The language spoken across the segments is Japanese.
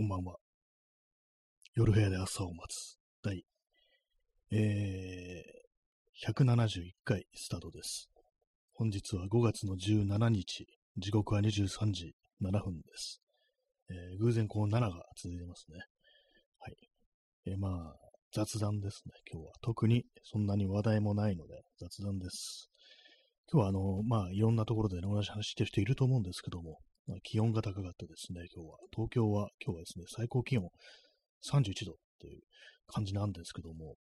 こんばんは。夜部屋で朝を待つ。第、えー、171回スタートです。本日は5月の17日、時刻は23時7分です。えー、偶然この7が続いてますね。はい。えー、まあ、雑談ですね、今日は。特にそんなに話題もないので、雑談です。今日はあの、まあ、いろんなところで、同じ話してる人いると思うんですけども、気温が高かったですね、今日は。東京は、今日はですね、最高気温31度っていう感じなんですけども、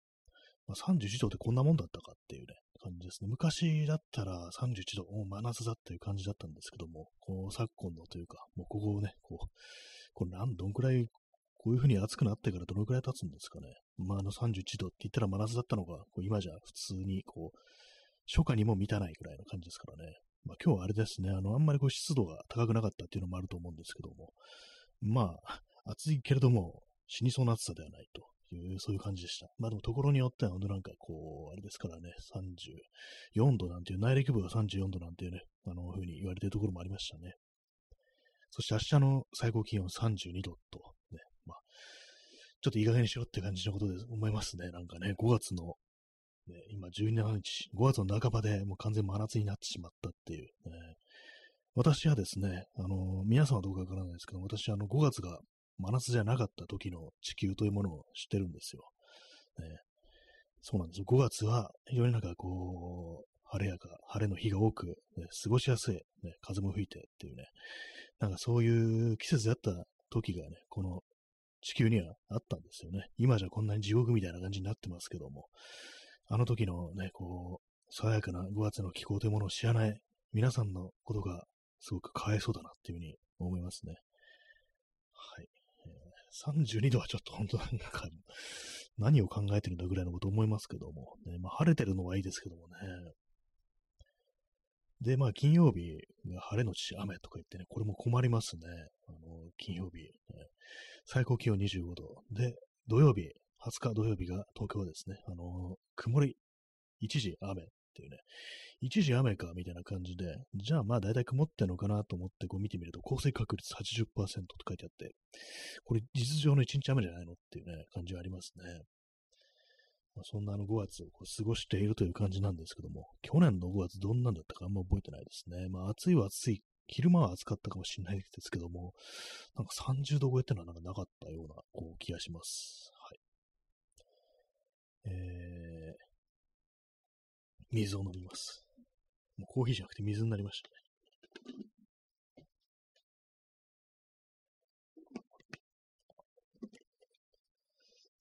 まあ、31度ってこんなもんだったかっていうね、感じですね。昔だったら31度、もう真夏だっていう感じだったんですけども、この昨今のというか、もうここをね、こう、これなん、どんくらい、こういう風に暑くなってからどのくらい経つんですかね。まあ、あの31度って言ったら真夏だったのが、こう今じゃ普通にこう、初夏にも満たないくらいの感じですからね。まあ、今日はあれですね、あの、あんまりこう湿度が高くなかったっていうのもあると思うんですけども、まあ、暑いけれども、死にそうな暑さではないという、そういう感じでした。まあでも、ところによっては、本当なんかこう、あれですからね、34度なんていう、内陸部が34度なんていうね、あの、ふうに言われているところもありましたね。そして明日の最高気温32度と、ね、まあ、ちょっといい加減にしろって感じのことで思いますね。なんかね、5月のね、今17日、5月の半ばでもう完全真夏になってしまったっていう、ね、私はですね、あの、皆さんはどうかわからないですけど、私はあの5月が真夏じゃなかった時の地球というものを知ってるんですよ。ね、そうなんですよ。5月は非常になんかこう、晴れやか、晴れの日が多く、ね、過ごしやすい、ね、風も吹いてっていうね、なんかそういう季節であった時がね、この地球にはあったんですよね。今じゃこんなに地獄みたいな感じになってますけども、あの時のね、こう、爽やかな5月の気候というものを知らない皆さんのことがすごくかわいそうだなっていうふうに思いますね。はい。32度はちょっと本当なんか、何を考えてるんだぐらいのこと思いますけども、ね、まあ晴れてるのはいいですけどもね。で、まあ金曜日が晴れのち雨とか言ってね、これも困りますね。あの、金曜日、ね、最高気温25度。で、土曜日、20日土曜日が東京はですね、あのー、曇り、一時雨っていうね、一時雨かみたいな感じで、じゃあまあ大体曇ってんのかなと思ってこう見てみると、降水確率80%と書いてあって、これ実上の一日雨じゃないのっていうね、感じはありますね。まあ、そんなあの5月をこう過ごしているという感じなんですけども、去年の5月どんなんだったかあんま覚えてないですね。まあ暑いは暑い昼間は暑かったかもしれないですけども、なんか30度超えってのはなんかなかったようなこう気がします。えー、水を飲みます。もうコーヒーじゃなくて水になりましたね。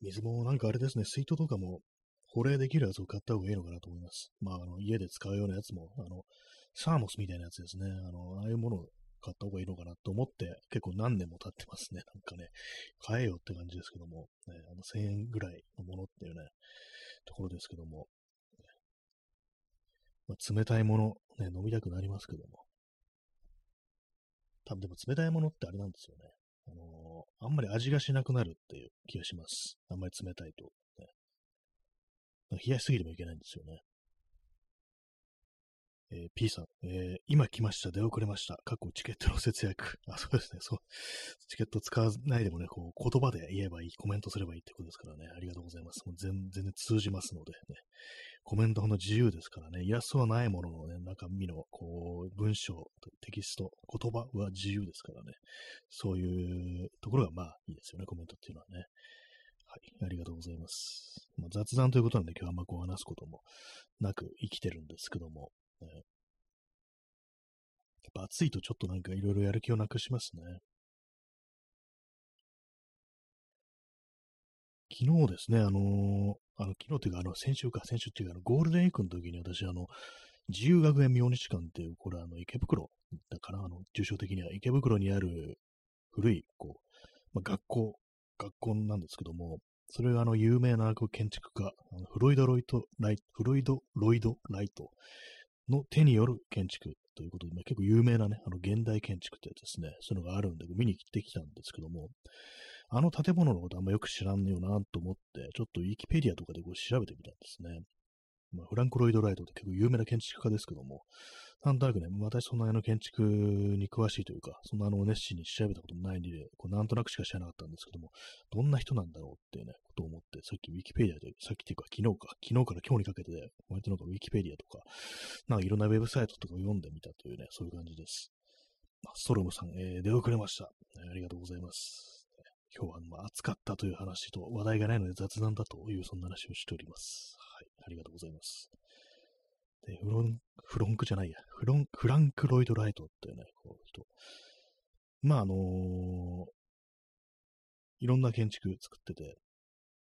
水もなんかあれですね、水筒とかも保冷できるやつを買った方がいいのかなと思います。まあ、あの家で使うようなやつも、あの、サーモスみたいなやつですね。あの、ああいうものを買った方がいいのかなと思って、結構何年も経ってますね。なんかね、買えよって感じですけども、ね、あの1000円ぐらいのものっていうね、ところですけども、まあ、冷たいもの、ね、飲みたくなりますけども、多分でも冷たいものってあれなんですよね。あのー、あんまり味がしなくなるっていう気がします。あんまり冷たいと、ね。冷やしすぎてもいけないんですよね。えー、P さん、えー、今来ました。出遅れました。過去チケットの節約。あ、そうですね。そう。チケット使わないでもね、こう、言葉で言えばいい、コメントすればいいってことですからね。ありがとうございます。もう全然通じますのでね。コメントほんの自由ですからね。イラストはないもののね、中身の、こう、文章、テキスト、言葉は自由ですからね。そういうところがまあいいですよね。コメントっていうのはね。はい。ありがとうございます。まあ、雑談ということなんで今日はあんまこう話すこともなく生きてるんですけども、ね、やっぱ暑いとちょっとなんかいろいろやる気をなくしますね。昨日ですね、あのー、あの昨日というか、あの、先週か、先週っていうか、あのゴールデンウィークの時に私、あの、自由学園明日館っていう、これあの、池袋だから、あの、抽象的には池袋にある古い、こう、まあ、学校、学校なんですけども、それがあの、有名な建築家、フロイド・ロイト・ライト、フロイド・ロイド・ライトの手による建築ということで、まあ、結構有名なね、あの現代建築ってですね、そういうのがあるんで、見に来てきたんですけども、あの建物のことあんまよく知らんよなと思って、ちょっとウィキペディアとかでこう調べてみたんですね。まあ、フランク・ロイド・ライトって結構有名な建築家ですけども、なんとなくね、私そんなあの建築に詳しいというか、そんなあの熱心に調べたこともないんで、こうなんとなくしか知らなかったんですけども、どんな人なんだろうっていうね、ことを思って、さっきウィキペディアで、さっきっていうか昨日か、昨日から今日にかけて、割となんかウィキペディアとか、なんかいろんなウェブサイトとかを読んでみたというね、そういう感じです。ストロムさん、えー、出遅れました、ありがとうございます。今日はまあ暑かったという話と話題がないので雑談だというそんな話をしております。はい、ありがとうございます。で、フロン、フロンクじゃないや、フロン、フランク・ロイド・ライトっていうね、こう人。まあ、あのー、いろんな建築作ってて、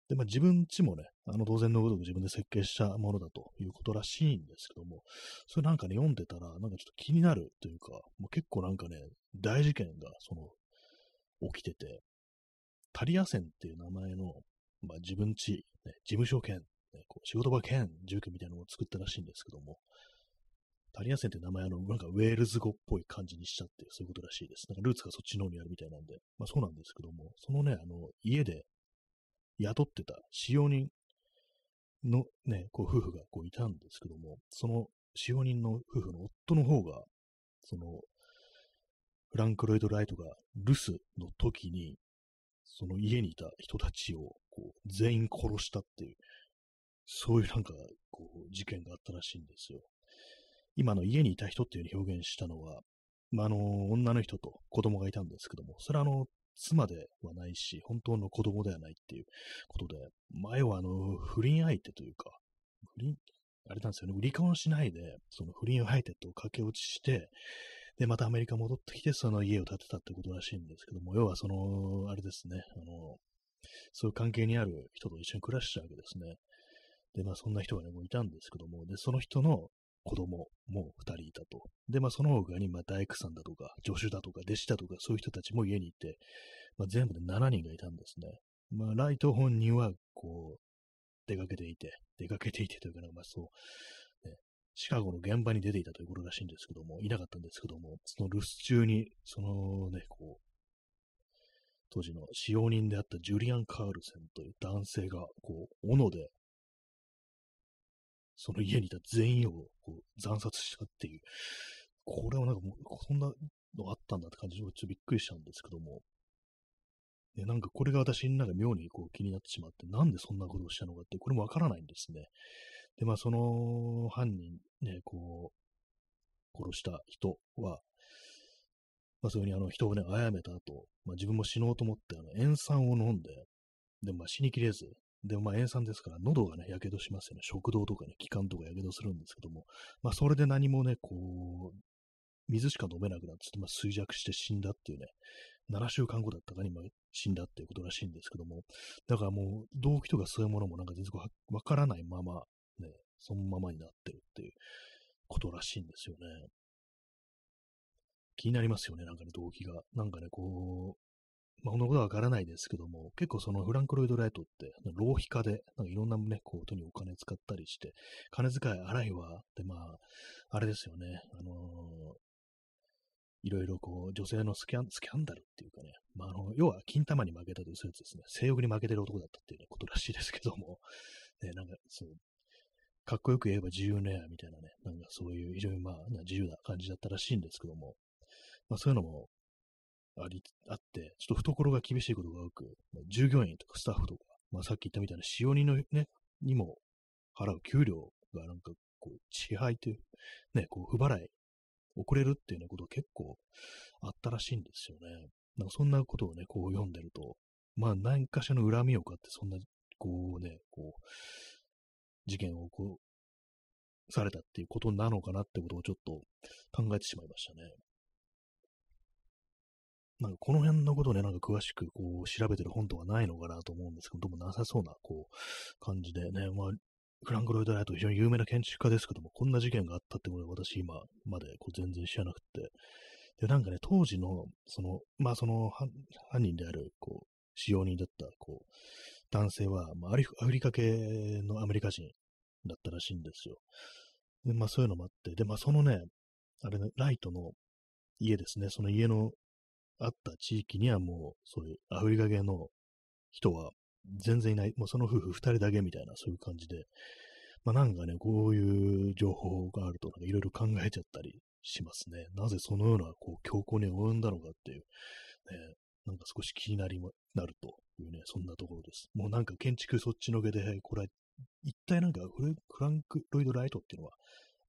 で、まあ自分ちもね、あの当然のごとく自分で設計したものだということらしいんですけども、それなんかね、読んでたら、なんかちょっと気になるというか、もう結構なんかね、大事件が、その、起きてて、タリア線っていう名前の、まあ自分ち、ね、事務所兼ね、こう仕事場兼住居みたいなのを作ったらしいんですけども、タリア線って名前あの、なんかウェールズ語っぽい感じにしちゃって、そういうことらしいです。なんかルーツがそっちの方にあるみたいなんで、まあそうなんですけども、そのね、あの、家で雇ってた使用人のね、こう夫婦がこういたんですけども、その使用人の夫婦の夫の方が、その、フランク・ロイド・ライトが留守の時に、その家にいた人たちをこう全員殺したっていう、そういうなんか、こう、事件があったらしいんですよ。今の家にいた人っていう風に表現したのは、まあ、あの、女の人と子供がいたんですけども、それはあの、妻ではないし、本当の子供ではないっていうことで、前はあの、不倫相手というか、不倫、あれなんですよね、離婚しないで、その不倫相手と駆け落ちして、で、またアメリカ戻ってきて、その家を建てたってことらしいんですけども、要はその、あれですね、あの、そういう関係にある人と一緒に暮らしちゃうわけですね。で、まあそんな人がね、もういたんですけども、で、その人の子供も二人いたと。で、まあその他に、まあ大工さんだとか、助手だとか、弟子だとか、そういう人たちも家にいて、まあ全部で7人がいたんですね。まあライト本人は、こう、出かけていて、出かけていてというか、まあそう、ね、シカゴの現場に出ていたということらしいんですけども、いなかったんですけども、その留守中に、そのね、こう、当時の使用人であったジュリアン・カールセンという男性が、こう、斧でその家にいた全員をこう惨殺したっていう、これはなんかもう、そんなのあったんだって感じで、ちょっとびっくりしたんですけども、ね、なんかこれが私になんか妙にこう気になってしまって、なんでそんなことをしたのかって、これもわからないんですね。で、まあその犯人、ね、こう、殺した人は、まあそういうふうにあの人をね、殺めた後、まあ自分も死のうと思って、あの、塩酸を飲んで、で、まあ死にきれず、でもまあ塩酸ですから喉がね、やけどしますよね。食道とかね、気管とかやけどするんですけども、まあそれで何もね、こう、水しか飲めなくなって、まあ、衰弱して死んだっていうね、7週間後だったかに今死んだっていうことらしいんですけども、だからもう動機とかそういうものもなんか全然わからないまま、ね、そのままになってるっていうことらしいんですよね。気になりますよね、なんかね、動機が。なんかね、こう、まあ、このことはわからないですけども、結構そのフランク・ロイド・ライトって、浪費家で、なんかいろんなね、こうとにお金使ったりして、金遣い荒いわ、で、まあ、あれですよね、あのー、いろいろこう、女性のスキャン、スキャンダルっていうかね、まあ、あの、要は金玉に負けたという説ですね、性欲に負けてる男だったっていう、ね、ことらしいですけども、ね、なんか、そう、かっこよく言えば自由ねみたいなね、なんかそういう非常にまあ、自由な感じだったらしいんですけども、まあそういうのも、あり、あって、ちょっと懐が厳しいことが多く、従業員とかスタッフとか、まあさっき言ったみたいな使用人のね、にも払う給料がなんかこう、支配という、ね、こう、不払い、遅れるっていうようなこと結構あったらしいんですよね。なんかそんなことをね、こう読んでると、まあ何かしらの恨みを買って、そんな、こうね、こう、事件を起こ、されたっていうことなのかなってことをちょっと考えてしまいましたね。なんかこの辺のことをね、なんか詳しくこう調べてる本とかないのかなと思うんですけど、どうもなさそうなこう感じでね、まあ、フランク・ロイド・ライト非常に有名な建築家ですけども、こんな事件があったってことは私今までこう全然知らなくて、で、なんかね、当時の、その、まあその犯人である、こう、使用人だった、こう、男性は、まあ、アフリカ系のアメリカ人だったらしいんですよ。で、まあそういうのもあって、で、まあそのね、あれね、ライトの家ですね、その家のあった地域にはもう、そういうアフリカ系の人は全然いない、もうその夫婦二人だけみたいな、そういう感じで、まあなんかね、こういう情報があると、いろいろ考えちゃったりしますね。なぜそのような、こう、強行に及んだのかっていう、ね、なんか少し気になり、ま、なるというね、そんなところです。もうなんか建築そっちのけで、これ、一体なんかフランク・ロイド・ライトっていうのは、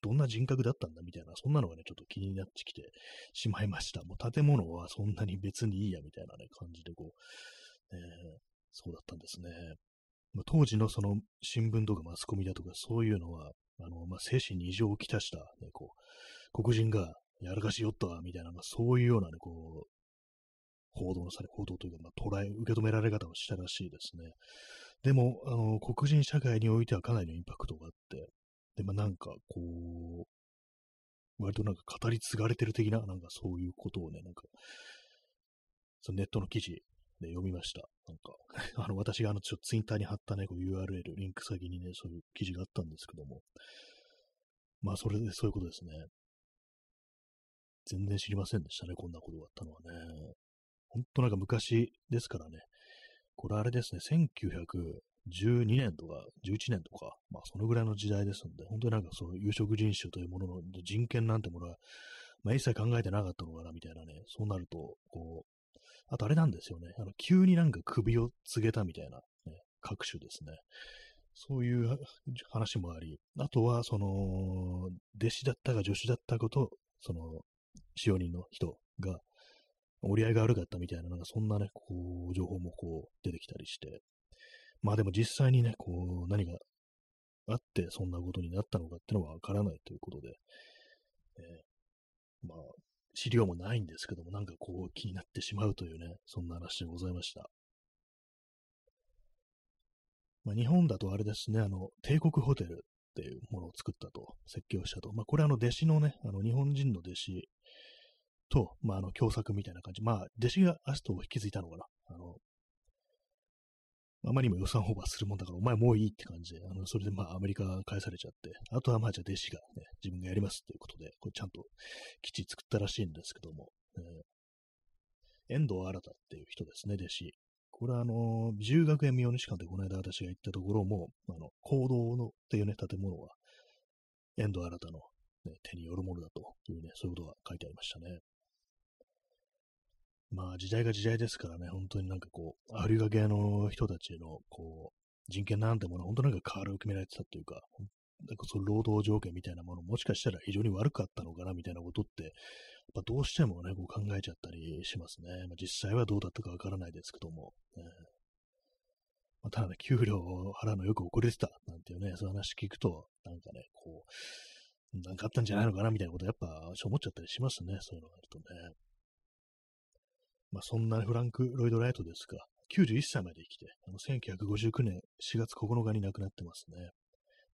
どんな人格だったんだみたいな、そんなのがね、ちょっと気になってきてしまいました。もう建物はそんなに別にいいや、みたいなね、感じでこう、えー、そうだったんですね。まあ、当時のその新聞とかマスコミだとかそういうのは、あの、まあ、精神に異常をきたした、ね、こう、黒人がやらかしよったわ、みたいな、まあ、そういうようなね、こう、報道のされ、報道というか、まあ、捉え、受け止められ方をしたらしいですね。でも、あの、黒人社会においてはかなりのインパクトがあって、で、まあ、なんか、こう、割となんか語り継がれてる的な、なんかそういうことをね、なんか、そのネットの記事で読みました。なんか、あの、私があの、ちょっとツイッターに貼ったね、こう URL、リンク先にね、そういう記事があったんですけども、まあ、それでそういうことですね。全然知りませんでしたね、こんなことがあったのはね。ほんとなんか昔ですからね。これあれですね、12年とか11年とか、まあそのぐらいの時代ですので、本当になんかそういう有色人種というものの人権なんてものは、まあ一切考えてなかったのかなみたいなね、そうなると、こう、あとあれなんですよね、あの急になんか首を告げたみたいな、ね、各種ですね。そういう話もあり、あとは、その、弟子だったか助手だったこと、その、使用人の人が、折り合いが悪かったみたいな、なんかそんなね、こう、情報もこう、出てきたりして、まあでも実際にね、こう、何があってそんなことになったのかっていうのはわからないということで、えー、まあ、資料もないんですけども、なんかこう気になってしまうというね、そんな話でございました。まあ、日本だとあれですね、あの、帝国ホテルっていうものを作ったと、設計をしたと。まあ、これあの、弟子のね、あの、日本人の弟子と、まあ、あの、共作みたいな感じ。まあ、弟子がアストを引き継いだのかな。あの、あまりにも予算オーバーするもんだから、お前もういいって感じで、あの、それでまあ、アメリカ返されちゃって、あとはまあ、じゃあ弟子がね、自分がやりますということで、これちゃんと基地作ったらしいんですけども、えー、遠藤新っていう人ですね、弟子。これはあの、自由学園明日館でこの間私が行ったところも、あの、行動のっていうね、建物は、遠藤新の、ね、手によるものだというね、そういうことが書いてありましたね。まあ時代が時代ですからね、本当になんかこう、アフリカ系の人たちのこう、人権なんてもの本当なんか変わるを決められてたっていうか、なんかその労働条件みたいなものもしかしたら非常に悪かったのかなみたいなことって、やっぱどうしてもね、こう考えちゃったりしますね。まあ、実際はどうだったかわからないですけども。ねまあ、ただね、給料を払うのよく遅れてたなんていうね、そういう話聞くと、なんかね、こう、なんかあったんじゃないのかなみたいなことやっぱ思っちゃったりしますね、そういうのがあるとね。まあ、そんなフランク・ロイド・ライトですが、91歳まで生きて、あの1959年4月9日に亡くなってますね。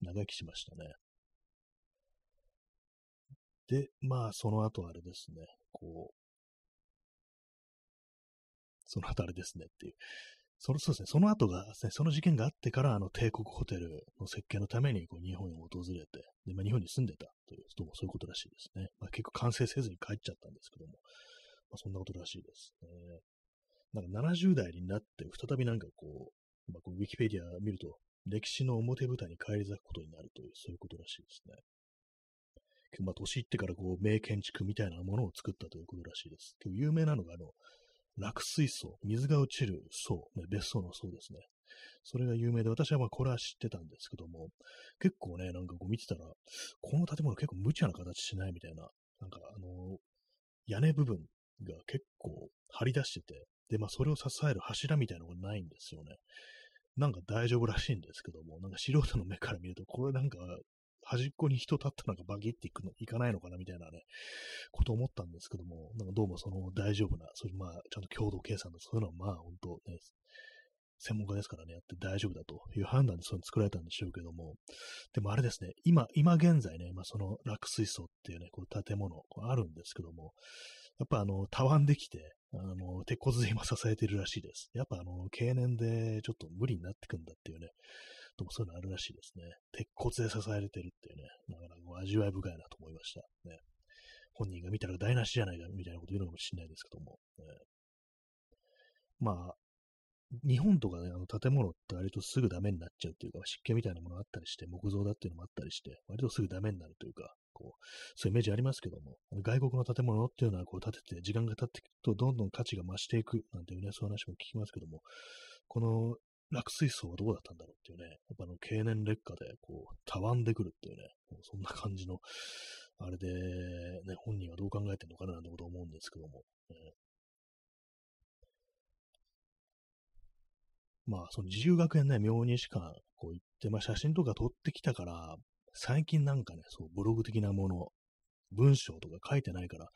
長生きしましたね。で、まあ、その後あれですね、こう、その後あれですねっていう。そのそうですね、その後が、ね、その事件があってから、あの、帝国ホテルの設計のために、こう、日本を訪れて、で、まあ、日本に住んでたという、どうもそういうことらしいですね。まあ、結構完成せずに帰っちゃったんですけども、まあ、そんなことらしいですね。なんか70代になって再びなんかこう、まあ、ウィキペディア見ると、歴史の表舞台に返り咲くことになるという、そういうことらしいですね。まあ、年いってからこう、名建築みたいなものを作ったということらしいです。結構有名なのが、あの、落水槽、水が落ちる層、ね、別荘の層ですね。それが有名で、私はまあこれは知ってたんですけども、結構ね、なんかこう見てたら、この建物結構無茶な形しないみたいな、なんかあの、屋根部分が結構張り出してて、で、まあそれを支える柱みたいなのがないんですよね。なんか大丈夫らしいんですけども、なんか素人の目から見ると、これなんか端っこに人立ったのがバギっていくの、いかないのかなみたいなね、こと思ったんですけども、なんかどうもその大丈夫な、そういうまあ、ちゃんと共同計算とそういうのはまあ本当ね、専門家ですからね、やって大丈夫だという判断でそういうの作られたんでしょうけども、でもあれですね、今、今現在ね、まあその落水槽っていうね、こう建物、あるんですけども、やっぱあの、たわんできて、あの、鉄骨で今支えてるらしいです。やっぱあの、経年でちょっと無理になってくんだっていうね、ともそういうのあるらしいですね。鉄骨で支えれてるっていうね、なかなか味わい深いなと思いました。ね。本人が見たら台無しじゃないかみたいなこと言うのかもしれないですけども。ね、まあ、日本とかね、あの建物って割とすぐダメになっちゃうっていうか、湿気みたいなものがあったりして、木造だっていうのもあったりして、割とすぐダメになるというか、こう、そういうイメージありますけども、外国の建物っていうのはこう建てて、時間が経っていくとどんどん価値が増していくなんていうね、そういう話も聞きますけども、この落水槽はどうだったんだろうっていうね、やっぱあの経年劣化でこう、たわんでくるっていうね、うそんな感じの、あれで、ね、本人はどう考えてるのかななんてこと思うんですけども、ね、まあ、その自由学園ね、明日館、こう行って、まあ写真とか撮ってきたから、最近なんかね、そう、ブログ的なもの、文章とか書いてないから、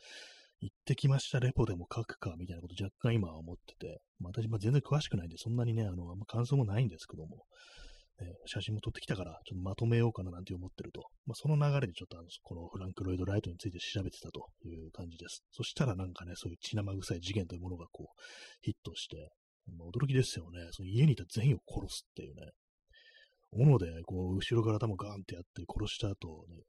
行ってきましたレポでも書くか、みたいなこと若干今は思ってて、まあ、私、ま全然詳しくないんで、そんなにね、あの、あんま感想もないんですけども、ね、写真も撮ってきたから、ちょっとまとめようかななんて思ってると、まあ、その流れでちょっとあの、このフランク・ロイド・ライトについて調べてたという感じです。そしたらなんかね、そういう血生臭い事件というものがこう、ヒットして、まあ、驚きですよね。その家にいた全員を殺すっていうね。斧で、こう、後ろから頭ガーンってやって殺した後、ね、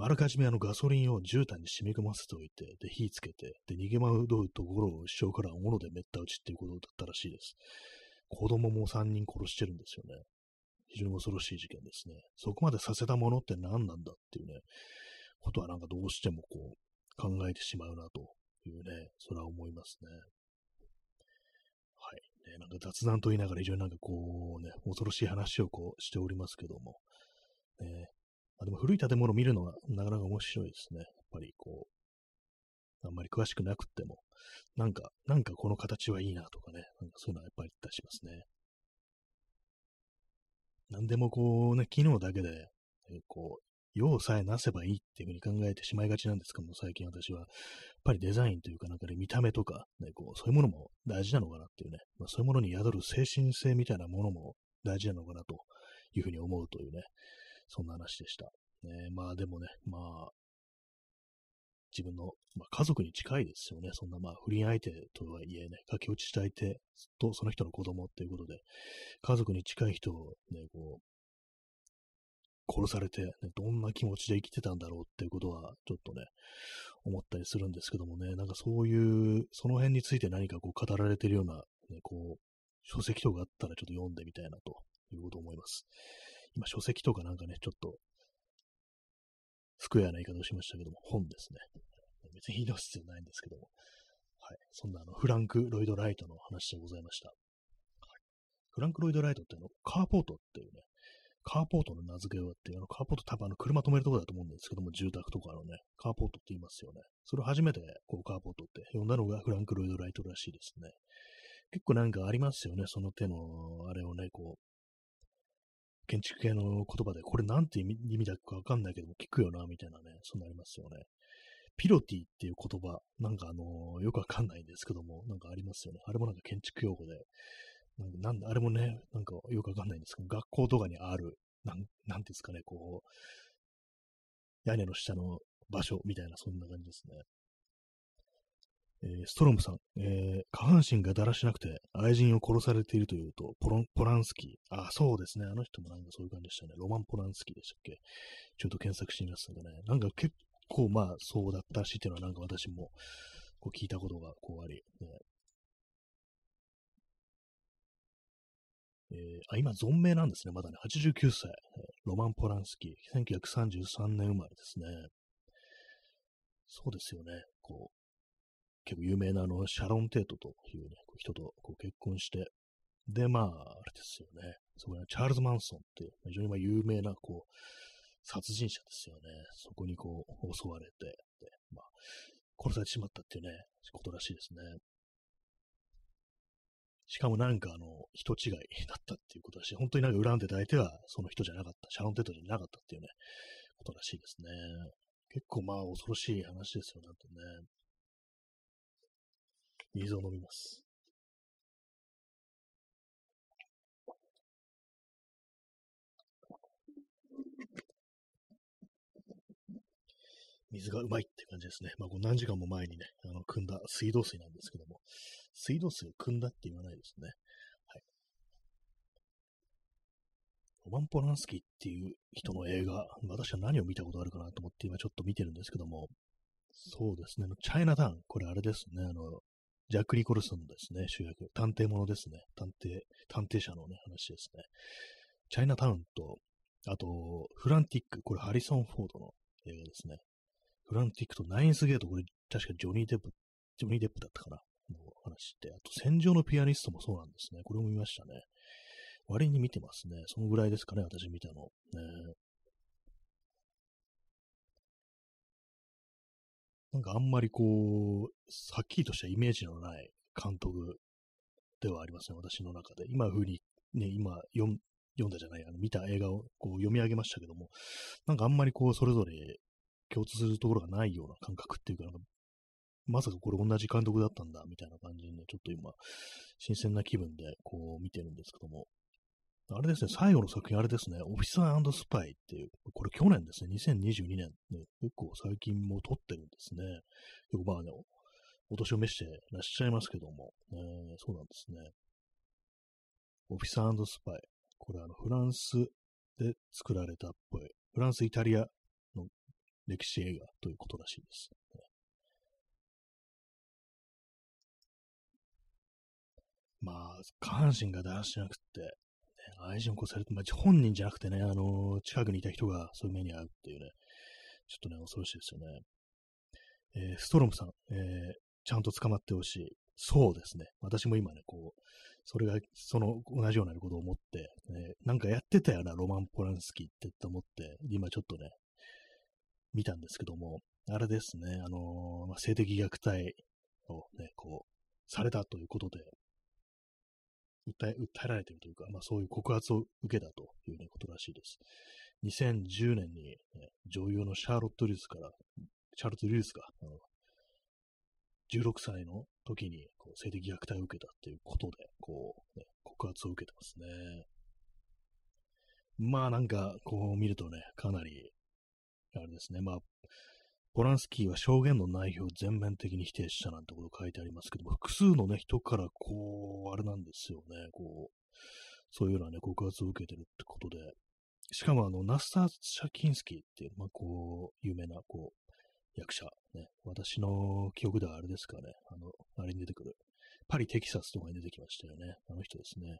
あらかじめあのガソリンを絨毯に染み込ませておいて、で、火つけて、で、逃げ惑うところを後ろから斧でめった打ちっていうことだったらしいです。子供も3人殺してるんですよね。非常に恐ろしい事件ですね。そこまでさせたものって何なんだっていうね、ことはなんかどうしてもこう、考えてしまうなというね、それは思いますね。はい。ね、なんか雑談と言いながら非常になんかこうね、恐ろしい話をこうしておりますけども、ね、あ、でも古い建物を見るのはなかなか面白いですね。やっぱりこう、あんまり詳しくなくっても、なんか、なんかこの形はいいなとかね、なんかそういうのはやっぱり言ったりしますね。なんでもこうね、機能だけで、こう、用さえなせばいいっていうふうに考えてしまいがちなんですけども、最近私は、やっぱりデザインというか、なんかね、見た目とか、ね、こう、そういうものも大事なのかなっていうね、まあ、そういうものに宿る精神性みたいなものも大事なのかなというふうに思うというね、そんな話でした。ね、まあでもね、まあ、自分の、まあ、家族に近いですよね。そんなまあ不倫相手とはいえね、駆け落ちした相手とその人の子供っていうことで、家族に近い人をね、こう、殺されて、ね、どんな気持ちで生きてたんだろうっていうことは、ちょっとね、思ったりするんですけどもね、なんかそういう、その辺について何かこう語られてるような、ね、こう、書籍とかあったらちょっと読んでみたいなということを思います。今、書籍とかなんかね、ちょっと、スクエアな言い方をしましたけども、本ですね。別に言い直す必要ないんですけども。はい。そんなあの、フランク・ロイド・ライトの話でございました。はい、フランク・ロイド・ライトってあの、カーポートっていうね、カーポートの名付け親って、あの、カーポート多分あの、車止めるとこだと思うんですけども、住宅とかのね、カーポートって言いますよね。それを初めて、こう、カーポートって呼んだのがフランク・ロイド・ライトらしいですね。結構なんかありますよね、その手の、あれをね、こう、建築系の言葉で、これなんて意味だかわかんないけども、聞くよな、みたいなね、そうなありますよね。ピロティっていう言葉、なんかあのー、よくわかんないんですけども、なんかありますよね。あれもなんか建築用語で、なんかなんあれもね、なんかよくわかんないんですけど、学校とかにある、なん、なんですかね、こう、屋根の下の場所みたいな、そんな感じですね。えー、ストロムさん、えー、下半身がだらしなくて愛人を殺されているというと、ポロンポランスキー。あ、そうですね。あの人もなんかそういう感じでしたね。ロマン・ポランスキーでしたっけ？ちょっと検索してみますんでね。なんか結構まあそうだったらしいっていうのはなんか私もこう聞いたことがこうあり、ね、えー、あ、今存命なんですね。まだね、89歳。ロマン・ポランスキー。1933年生まれですね。そうですよね。こう、結構有名なあの、シャロン・テートというね、人とこう結婚して、で、まあ、あれですよね。そこにチャールズ・マンソンっていう、非常にまあ有名な、こう、殺人者ですよね。そこにこう、襲われて、で、まあ、殺されてしまったっていうね、ことらしいですね。しかもなんかあの、人違いだったっていうことだし、本当になんか恨んでた相手はその人じゃなかった、シャロン・テートじゃなかったっていうね、ことらしいですね。結構まあ恐ろしい話ですよ、なんとね。水を飲みます。水がうまいって感じですね。まあ、何時間も前にね、あの、汲んだ水道水なんですけども、水道水を汲んだって言わないですね。はい。ロマン・ポランスキーっていう人の映画、私は何を見たことあるかなと思って今ちょっと見てるんですけども、そうですね、チャイナタウン、これあれですね、あの、ジャック・ニコルソンですね、主役。探偵ものですね。探偵、探偵者のね、話ですね。チャイナタウンと、あと、フランティック、これハリソン・フォードの映画ですね。フランティックとナインスゲート、これ確かジョニー・デップ、ジョニー・デップだったかな。の話って。あと、戦場のピアニストもそうなんですね。これも見ましたね。割に見てますね。そのぐらいですかね、私見たの。ね、なんかあんまりこう、はっきりとしたイメージのない監督ではありません、私の中で。今風に、ね、今読ん読んだじゃない、あの見た映画をこう読み上げましたけども、なんかあんまりこう、それぞれ共通するところがないような感覚っていうか、なんかまさかこれ同じ監督だったんだ、みたいな感じでね、ちょっと今、新鮮な気分でこう見てるんですけども、あれですね、最後の作品、あれですね、オフィサースパイっていう、これ去年ですね、2022年、ね、結構最近も撮ってるんですね。結構まあね、お年を召してらっしゃいますけども、えー、そうなんですね。オフィサースパイ。これあの、フランスで作られたっぽい、フランス、イタリア歴史映画ということらしいです。まあ、下半身がだらしなくて、ね愛人を殺されて、まあ、本人じゃなくてね、あのー、近くにいた人がそういう目に遭うっていうね、ちょっとね、恐ろしいですよね。えー、ストロムさん、えー、ちゃんと捕まってほしい。そうですね。私も今ね、こう、それが、その、同じようなことを思って、ね、なんかやってたよな、ロマン・ポランスキーってって思って、今ちょっとね、見たんですけども、あれですね、あの、まあ、性的虐待をね、こう、されたということで、訴え、訴えられているというか、まあそういう告発を受けたという、ね、ことらしいです。2010年に、ね、女優のシャーロット・リュースから、シャーロット・リュースが、あの16歳の時にこう性的虐待を受けたっていうことで、こう、ね、告発を受けてますね。まあなんか、こう見るとね、かなり、あれですね、まあ、ポランスキーは証言の内容を全面的に否定したなんてこと書いてありますけども、複数のね、人からこう、あれなんですよね、こう、そういうようなね、告発を受けてるってことで、しかもあの、ナスター・シャキンスキーっていう、まあ、こう、有名な、こう、役者、ね、私の記憶ではあれですかね、あの、あれに出てくる、パリ・テキサスとかに出てきましたよね、あの人ですね。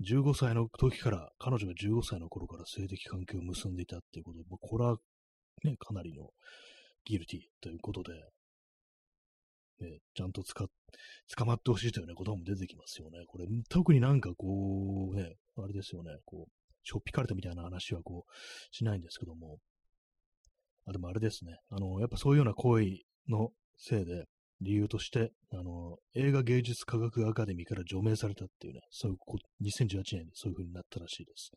15歳の時から、彼女が15歳の頃から性的関係を結んでいたっていうことで、これはね、かなりのギルティということで、ね、ちゃんと使捕まってほしいというね、ことも出てきますよね。これ、特になんかこう、ね、あれですよね、こう、しょっぴかれたみたいな話はこう、しないんですけども、あ、でもあれですね、あの、やっぱそういうような行為のせいで、理由として、あの、映画芸術科学アカデミーから除名されたっていうね、そういうこ、2018年にそういう風になったらしいです。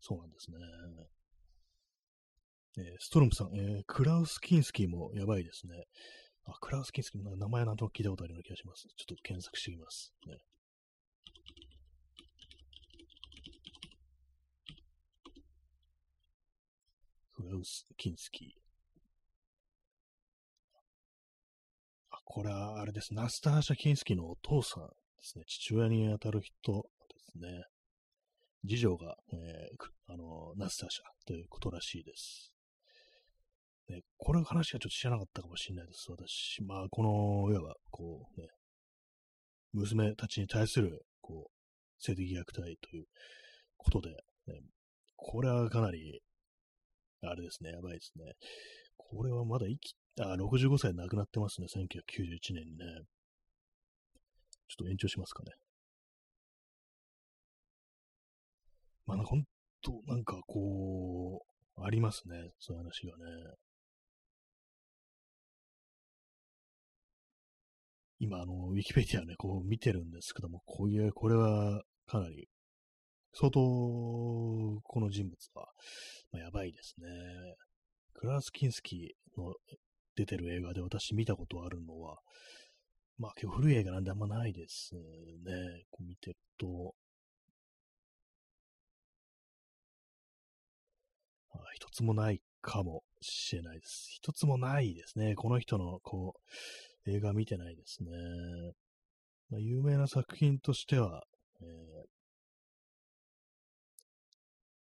そうなんですね。え、ストロムさん、えー、クラウス・キンスキーもやばいですね。あ、クラウス・キンスキーも、名前なんとなく聞いたことあるような気がします。ちょっと検索してみます。ね、クラウス・キンスキー。あ、これはあれです。ナスターシャ・キンスキーのお父さんですね。父親にあたる人ですね。次女が、えー、あの、ナスターシャということらしいです。ね、これの話はちょっと知らなかったかもしれないです。私、まあ、この、いわば、こうね、娘たちに対する、こう、性的虐待ということで、ね、これはかなり、あれですね、やばいですね。これはまだ生き、あ、65歳で亡くなってますね、1991年にね。ちょっと延長しますかね。まあ、ほんと、なんかこう、ありますね、そういう話がね。今、あの、ウィキペディアね、こう見てるんですけども、こういう、これはかなり、相当、この人物は、まあ、やばいですね。クラース・キンスキーの出てる映画で私見たことあるのは、まあ、今日古い映画なんであんまないですね。こう見てると、あ一つもないかもしれないです。一つもないですね。この人の、こう、映画見てないですね。まあ、有名な作品としては、えー、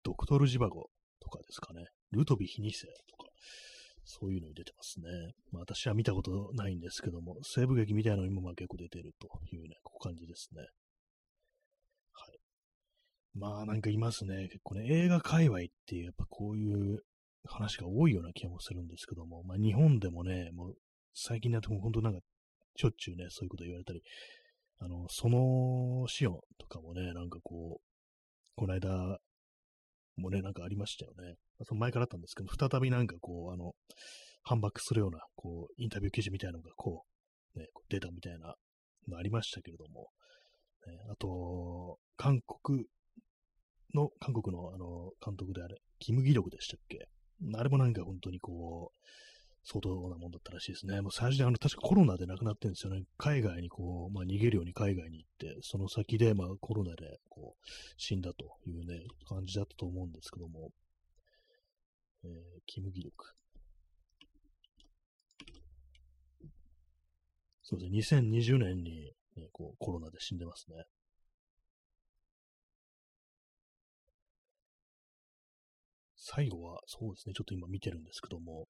ドクトル・ジバゴとかですかね。ルトビ・ヒニセとか、そういうのに出てますね。まあ私は見たことないんですけども、西部劇みたいなのにもまあ結構出てるというね、こう感じですね。はい。まあなんかいますね。結構ね、映画界隈ってやっぱこういう話が多いような気もするんですけども、まあ日本でもね、もう最近だと本当なんかしょっちゅうね、そういうこと言われたり、あの、そのシオンとかもね、なんかこう、この間もね、なんかありましたよね。その前からあったんですけど、再びなんかこう、あの、反駁するような、こう、インタビュー記事みたいなのがこう、ね、出たみたいなのありましたけれども、ね、あと、韓国の、韓国のあの、監督であれ、キム・ギドクでしたっけ？あれもなんか本当にこう、相当なもんだったらしいですね。もう最初にあの、確かコロナで亡くなってるんですよね。海外にこう、まあ逃げるように海外に行って、その先でまあコロナでこう、死んだというね、感じだったと思うんですけども、えー、キム・ギルク。そうですね、2020年に、ね、こうコロナで死んでますね。最後は、そうですね、ちょっと今見てるんですけども、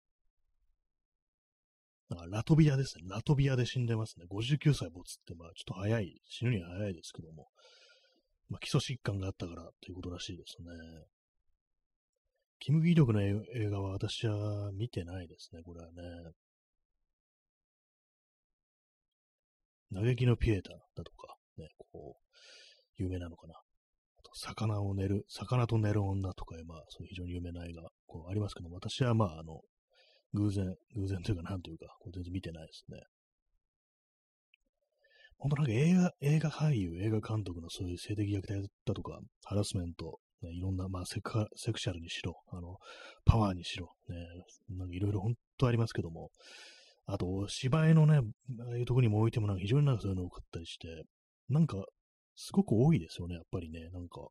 ラトビアですね。ラトビアで死んでますね。59歳没って、まあちょっと早い、死ぬには早いですけども、まあ基礎疾患があったからということらしいですね。キム・ギドクの映画は私は見てないですね、これはね。嘆きのピエータだとか、ね、こう、有名なのかな。あと、魚を寝る、魚と寝る女とか、まあ、そういう非常に有名な映画、こうありますけども、私はまあ、あの、偶然、偶然というか、なんというか、これ全然見てないですね。本当なんか映画、映画俳優、映画監督のそういう性的虐待だとか、ハラスメント、ね、いろんな、まあセク、セクシャルにしろ、あの、パワーにしろ、ね、なんかいろいろ本当ありますけども、あと、芝居のね、ああいうとこにも置いてもなんか非常になんかそういうの多かったりして、なんか、すごく多いですよね、やっぱりね、なんか、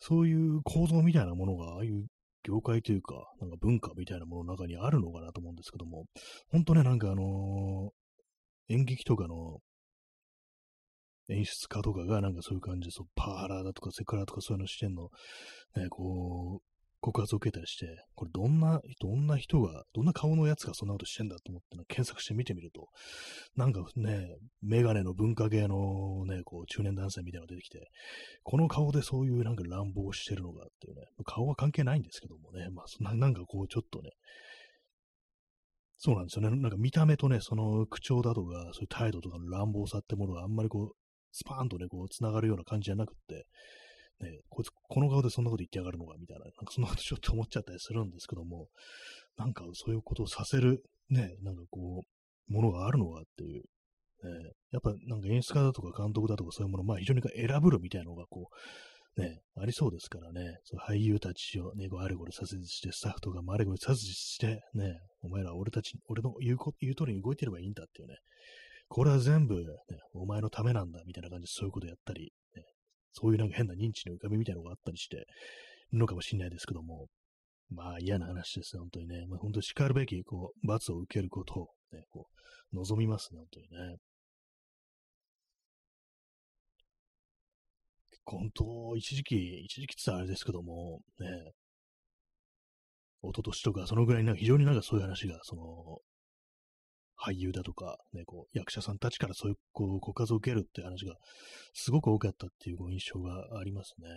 そういう構造みたいなものが、ああいう業界というか、なんか文化みたいなものの中にあるのかなと思うんですけども、本当ね、なんかあのー、演劇とかの演出家とかがなんかそういう感じで、そうパーラーだとかセクハラとかそういうのしてんの、ね、こう、告発を受けたりして、これどんな、どんな人が、どんな顔のやつがそんなことしてんだと思って検索して見てみると、なんかね、メガネの文化系のね、こう中年男性みたいなのが出てきて、この顔でそういうなんか乱暴してるのがっていうね、顔は関係ないんですけどもね、まあそんな、なんかこうちょっとね、そうなんですよね。なんか見た目とね、その口調だとか、そういう態度とかの乱暴さってものがあんまりこう、スパーンとね、こう、繋がるような感じじゃなくって、ね、こいつ、この顔でそんなこと言ってやがるのかみたいな、なんかそんなことちょっと思っちゃったりするんですけども、なんかそういうことをさせる、ね、なんかこう、ものがあるのかっていう、ね、やっぱなんか演出家だとか監督だとかそういうもの、まあ非常に選ぶるみたいなのがこう、ね、ありそうですからね、そう俳優たちをね、こうあれこれさせして、スタッフとかもあれこれさせして、ね、お前ら俺たち、俺の言うこ言う通りに動いてればいいんだっていうね、これは全部、ね、お前のためなんだみたいな感じでそういうことやったり、そういうなんか変な認知の浮かびみたいなのがあったりしてるのかもしれないですけども、まあ嫌な話ですね、本当にね。まあ、本当に叱るべき、こう、罰を受けることをね、こう、望みますね、本当にね。結構本当、一時期、一時期ってあれですけども、ね、一昨年とか、そのぐらいなんか非常になんかそういう話が、その、俳優だとか、ね、こう、役者さんたちからそういう、こう、告発を受けるって話が、すごく多かったっていうご印象がありますね。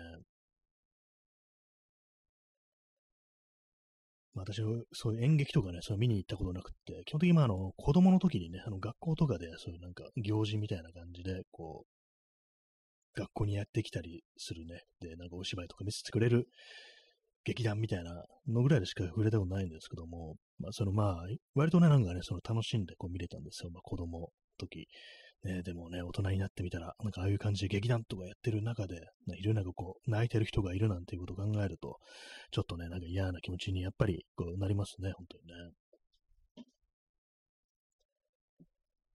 私はそういう演劇とかね、それ見に行ったことなくって、基本的にまあ、あの、子供の時にね、あの、学校とかで、そういうなんか、行事みたいな感じで、こう、学校にやってきたりするね、で、なんかお芝居とか見せてくれる劇団みたいなのぐらいでしか触れたことないんですけども、まあ、そのまあ、割とね、なんかね、その楽しんでこう見れたんですよ。まあ、子供の時。ね、でもね、大人になってみたら、なんかああいう感じで劇団とかやってる中で、ね、いろんなこう、泣いてる人がいるなんていうことを考えると、ちょっとね、なんか嫌な気持ちにやっぱりこうなりますね、本当にね。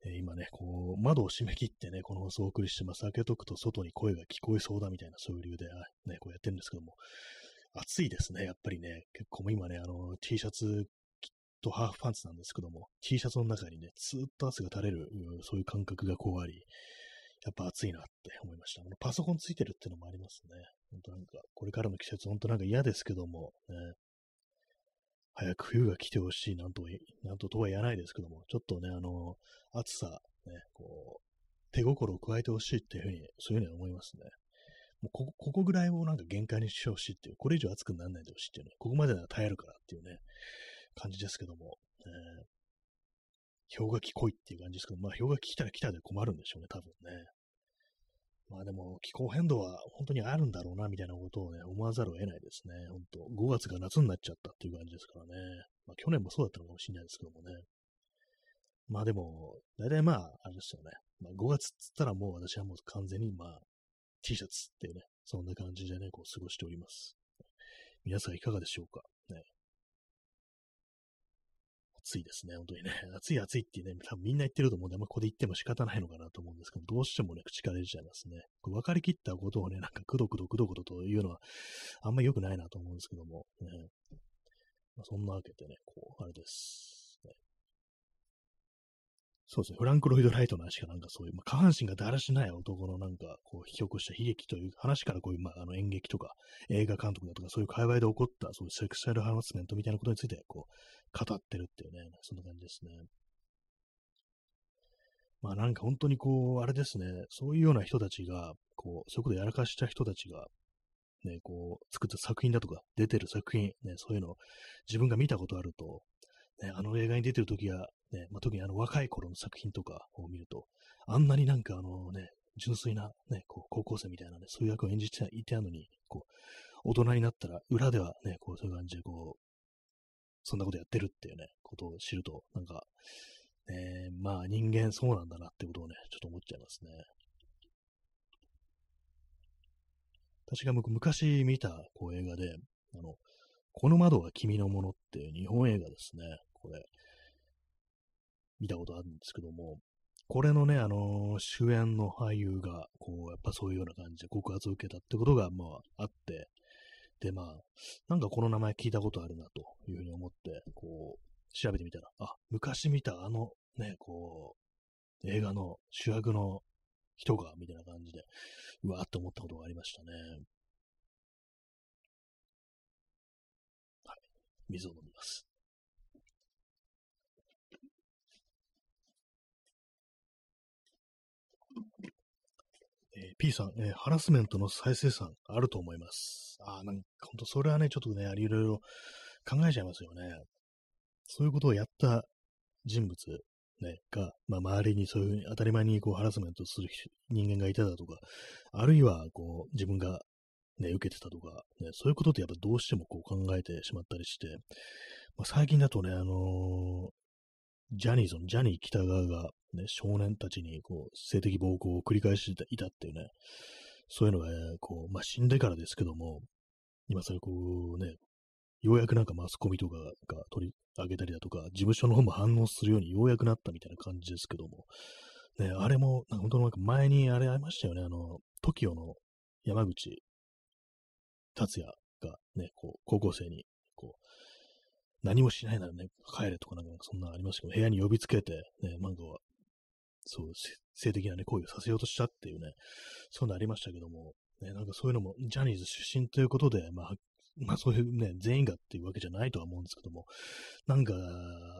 え今ね、こう、窓を閉め切ってね、この放送をお送りしてます。開けとくと外に声が聞こえそうだみたいな、そういう理由で、ね、こうやってるんですけども、暑いですね、やっぱりね。結構も今ね、あの、T シャツとハーフパンツなんですけども、T シャツの中にね、ずっと汗が垂れる、そういう感覚がこうあり、やっぱ暑いなって思いました。このパソコンついてるっていうのもありますね。本当なんか、これからの季節、本当なんか嫌ですけども、ね。早く冬が来てほしい、なんと、なんととは言わないですけども、ちょっとね、あの、暑さ、ね、こう、手心を加えてほしいっていうふうに、そういうふうに思いますね。もうここ、こぐらいをなんか限界にしてほしいっていう、これ以上暑くならないでほしいっていうね、ここまでなら耐えるからっていうね、感じですけども、えー、氷河期来いっていう感じですけど、まあ氷河期来たら来たで困るんでしょうね、多分ね。まあでも気候変動は本当にあるんだろうな、みたいなことをね、思わざるを得ないですね。本当5月が夏になっちゃったっていう感じですからね。まあ去年もそうだったのかもしれないですけどもね。まあでも、大体まあ、あれですよね。まあ5月っつったらもう私はもう完全にまあ T シャツっていうね、そんな感じでね、こう過ごしております。皆さんいかがでしょうか？ね。暑いですね、本当にね。暑い暑いってね、多分みんな言ってると思うんで、あんまここで言っても仕方ないのかなと思うんですけど、どうしてもね、口から出ちゃいますね。こ分かりきったことをね、なんかくどくどくどくどというのは、あんまり良くないなと思うんですけども、ね。まあ、そんなわけでね、こう、あれです。そうですね、フランク・ロイド・ライトの話がなんかそういう、まあ、下半身がだらしない男のなんか、こう、引き起こした悲劇という話からこういう、まあ、あの演劇とか映画監督だとか、そういう界隈で起こった、そういうセクシャルハラスメントみたいなことについて、こう、語ってるっていうね、そんな感じですね。まあなんか本当にこう、あれですね、そういうような人たちが、こう、そういうことやらかした人たちが、ね、こう、作った作品だとか、出てる作品、ね、そういうのを自分が見たことあると、ね、あの映画に出てる時は、ね、まあ、特にあの若い頃の作品とかを見ると、あんなになんかあのね、純粋なね、こう高校生みたいなね、そういう役を演じていたのに、こう、大人になったら、裏ではね、こう、そういう感じで、こう、そんなことやってるっていうね、ことを知ると、なんか、ね、まあ人間そうなんだなってことをね、ちょっと思っちゃいますね。私が昔見たこう映画で、あの、この窓は君のものっていう日本映画ですね。これ、見たことあるんですけども、これのね、あのー、主演の俳優が、こう、やっぱそういうような感じで告発を受けたってことが、まあ、あって、で、まあ、なんかこの名前聞いたことあるなというふうに思って、こう、調べてみたら、あ、昔見たあの、ね、こう、映画の主役の人が、みたいな感じで、うわーって思ったことがありましたね。はい。水を飲みます。P さん、えー、ハラスメントの再生産あると思います。ああ、なんか本当それはね、ちょっとね、いろいろ考えちゃいますよね。そういうことをやった人物、ね、が、まあ、周りにそういうふうに当たり前にこうハラスメントする人間がいただとか、あるいはこう自分が、ね、受けてたとか、ね、そういうことってやっぱどうしてもこう考えてしまったりして、まあ、最近だとね、あのー、ジャニーズのジャニー北川が、ね、少年たちにこう性的暴行を繰り返していたっていうね、そういうのが、こう、まあ、死んでからですけども、今それこうね、ようやくなんかマスコミとかが取り上げたりだとか、事務所の方も反応するようにようやくなったみたいな感じですけども、ね、あれも、本当なんか前にあれありましたよね、あの、TOKIO の山口達也がね、こう、高校生に、こう、何もしないならね、帰れとかなんかそんなのありましたけど、部屋に呼びつけて、ね、なんかは、そう、性的なね、行為をさせようとしたっていうね、そういうのありましたけども、ね、なんかそういうのも、ジャニーズ出身ということで、まあ、まあそういうね、全員がっていうわけじゃないとは思うんですけども、なんか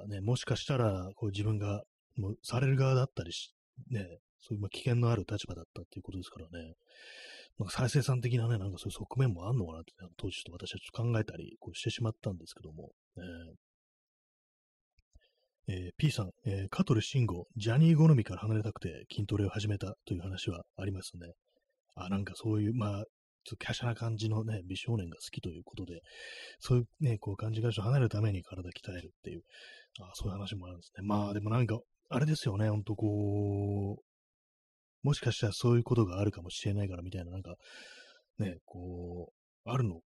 ね、もしかしたら、こう自分が、もうされる側だったりし、ね、そういうま危険のある立場だったっていうことですからね、なんか再生産的なね、なんかそういう側面もあんのかなって、当時ちょっと私はちょっと考えたりこうしてしまったんですけども、えー、P さん、えー、香取慎吾、ジャニー好みから離れたくて筋トレを始めたという話はありますね。あ、なんかそういう、まあ、ちょっと華奢な感じのね、美少年が好きということで、そういうね、こう感じが離れるために体鍛えるっていう、あそういう話もあるんですね。まあでもなんか、あれですよね、ほんとこう、もしかしたらそういうことがあるかもしれないからみたいな、なんか、ね、こう、あるの？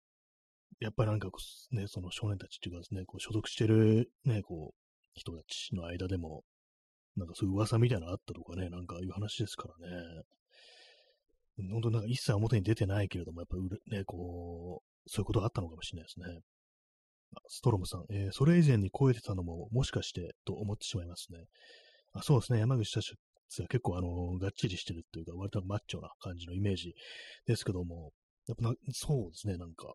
やっぱりなんかね、その少年たちっていうかですね、こう所属してるね、こう、人たちの間でも、なんかそういう噂みたいなのあったとかね、なんかいう話ですからね。本当なんか一切表に出てないけれども、やっぱね、こう、そういうことがあったのかもしれないですね。ストロムさん、えー、それ以前に超えてたのも、もしかしてと思ってしまいますね。あそうですね、山口社長は結構、あのがっちりしてるっていうか、割とマッチョな感じのイメージですけども、やっぱな、そうですね、なんか、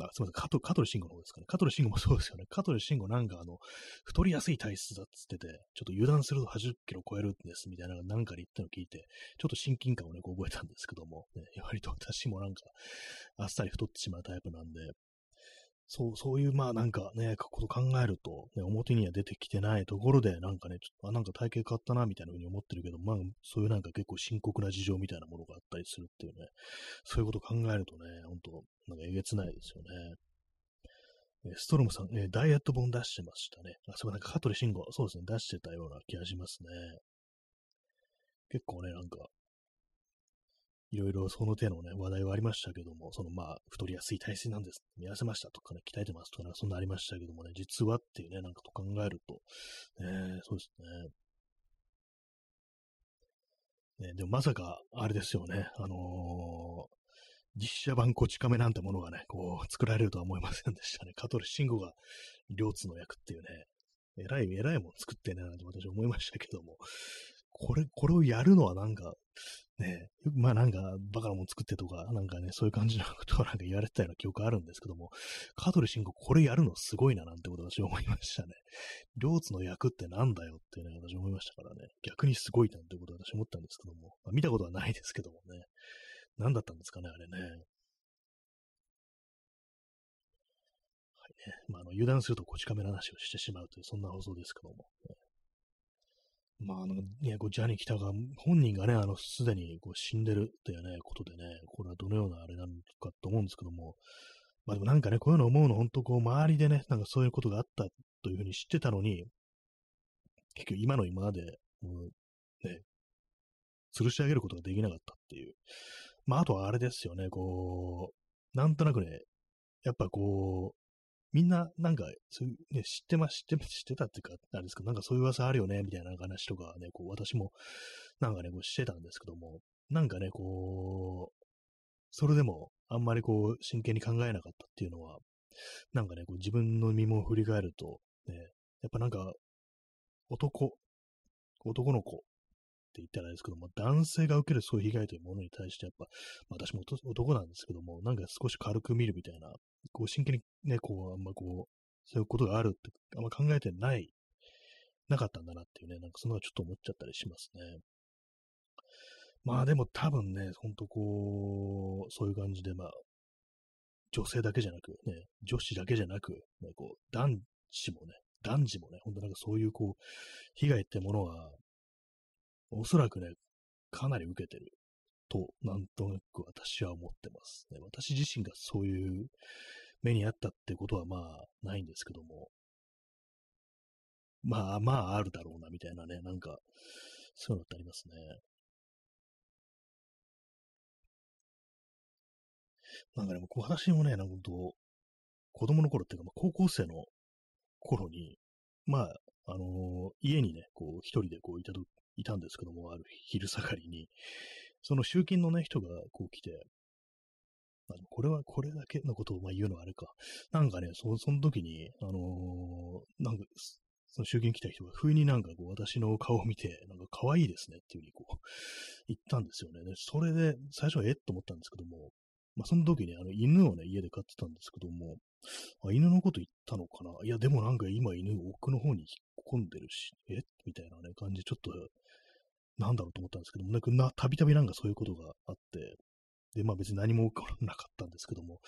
あ、すみません、香取、香取慎吾の方ですかね。香取慎吾もそうですよね。香取慎吾なんかあの、太りやすい体質だっつってて、ちょっと油断すると80キロ超えるんですみたいななんかで言ったのを聞いて、ちょっと親近感をね、こう覚えたんですけども、ね、割と私もなんか、あっさり太ってしまうタイプなんで、そう、そういう、まあなんかね、こと考えると、ね、表には出てきてないところで、なんかね、ちょっと、あ、なんか体型変わったな、みたいな風に思ってるけど、まあ、そういうなんか結構深刻な事情みたいなものがあったりするっていうね、そういうこと考えるとね、ほんと、なんかえげつないですよね。ストロムさん、えダイエット本出してましたね。あ、そうなんか、香取慎吾、そうですね、出してたような気がしますね。結構ね、なんか、いろいろその手のね、話題はありましたけども、そのまあ、太りやすい体質なんです。見痩せましたとかね、鍛えてますとかね、そんなありましたけどもね、実はっていうね、なんかと考えると、ね、そうですね。ね、でもまさか、あれですよね、あのー、実写版こち亀なんてものがね、こう、作られるとは思いませんでしたね。香取慎吾が両津の役っていうね、えらい、えらいもん作ってね、なんて私思いましたけども、これ、これをやるのはなんか、ね、まあなんか、バカなもん作ってとか、なんかね、そういう感じのことをなんか言われてたような記憶あるんですけども、香取慎吾これやるのすごいななんてこと私思いましたね。両津の役ってなんだよってね、私思いましたからね、逆にすごいなんてこと私思ったんですけども、まあ、見たことはないですけどもね、何だったんですかね、あれね。はいね。まあ、あの油断するとこち亀の話をしてしまうという、そんな放送ですけども。ね、まあ、あの、ね、こうジャニー北川本人がね、あの、すでにこう死んでるっていうね、ことでね、これはどのようなあれなのかと思うんですけども、まあでもなんかね、こういうの思うの、本当こう、周りでね、なんかそういうことがあったというふうに知ってたのに、結局今の今まで、もう、ね、吊るし上げることができなかったっていう、まあ、あとはあれですよね、こう、なんとなくね、やっぱこう、みんな、なんか、そういう、ね、知ってます、知って、知ってたっていうか、あれですか、なんかそういう噂あるよね、みたいな話とかね、こう、私も、なんかね、こうしてたんですけども、なんかね、こう、それでも、あんまりこう、真剣に考えなかったっていうのは、なんかね、こう自分の身も振り返ると、ね、やっぱなんか、男、男の子って言ったらですけども、男性が受けるそういう被害というものに対して、やっぱ、まあ、私も男なんですけども、なんか少し軽く見るみたいな、こう真剣にね、こう、あんまこう、そういうことがあるって、あんま考えてない、なかったんだなっていうね、なんかそのちょっと思っちゃったりしますね。まあでも多分ね、ほんとこう、そういう感じで、まあ、女性だけじゃなく、ね、女子だけじゃなく、ね、こう、男子もね、男児もね、ほんとなんかそういうこう、被害ってものは、おそらくね、かなり受けてると、なんとなく私は思ってます、ね。私自身がそういう目にあったってことはまあないんですけども、まあまああるだろうなみたいなね、なんか、そういうのってありますね。なんかね、私もね、なんかと、子供の頃っていうか、高校生の頃に、まあ、あのー、家にね、こう、一人でこういたといたんですけども、ある昼下がりに、その集金のね、人がこう来て、あのこれはこれだけのことをまあ言うのはあれか。なんかね、そその時に、あのー、なんか、その集金来た人が不意になんかこう私の顔を見て、なんか可愛いですねっていうふうにこう言ったんですよね。で、それで最初はえっと思ったんですけども、まあその時にあの犬をね、家で飼ってたんですけども、あ犬のこと言ったのかな？いや、でもなんか今犬奥の方に引っ込んでるし、え？みたいなね、感じ、ちょっとなんだろうと思ったんですけども、なんかたびたびなんかそういうことがあって、で、まあ別に何も起こらなかったんですけども、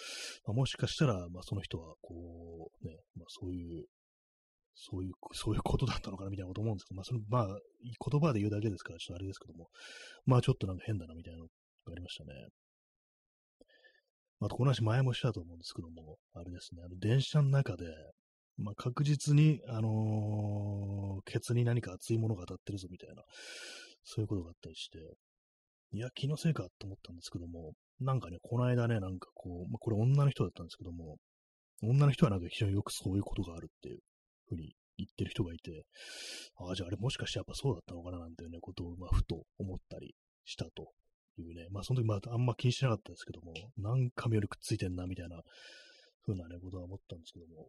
まあ、もしかしたら、まあその人は、こう、ね、まあそういう、そういう、そういうことだったのかなみたいなこと思うんですけど、まあその、まあ言葉で言うだけですから、ちょっとあれですけども、まあちょっとなんか変だなみたいなのがありましたね。まあと、この話前もしたと思うんですけども、あれですね、あの電車の中で、まあ、確実に、あのー、ケツに何か熱いものが当たってるぞみたいな、そういうことがあったりして、いや、気のせいかと思ったんですけども、なんかね、この間ね、なんかこう、まあ、これ女の人だったんですけども、女の人はなんか非常によくそういうことがあるっていうふうに言ってる人がいて、ああ、じゃああれもしかしてやっぱそうだったのかななんていうね、ことを、まあ、ふと思ったりしたというね、まあその時まああんま気にしてなかったですけども、なんかよりくっついてんなみたいな、ふうなね、ことは思ったんですけども、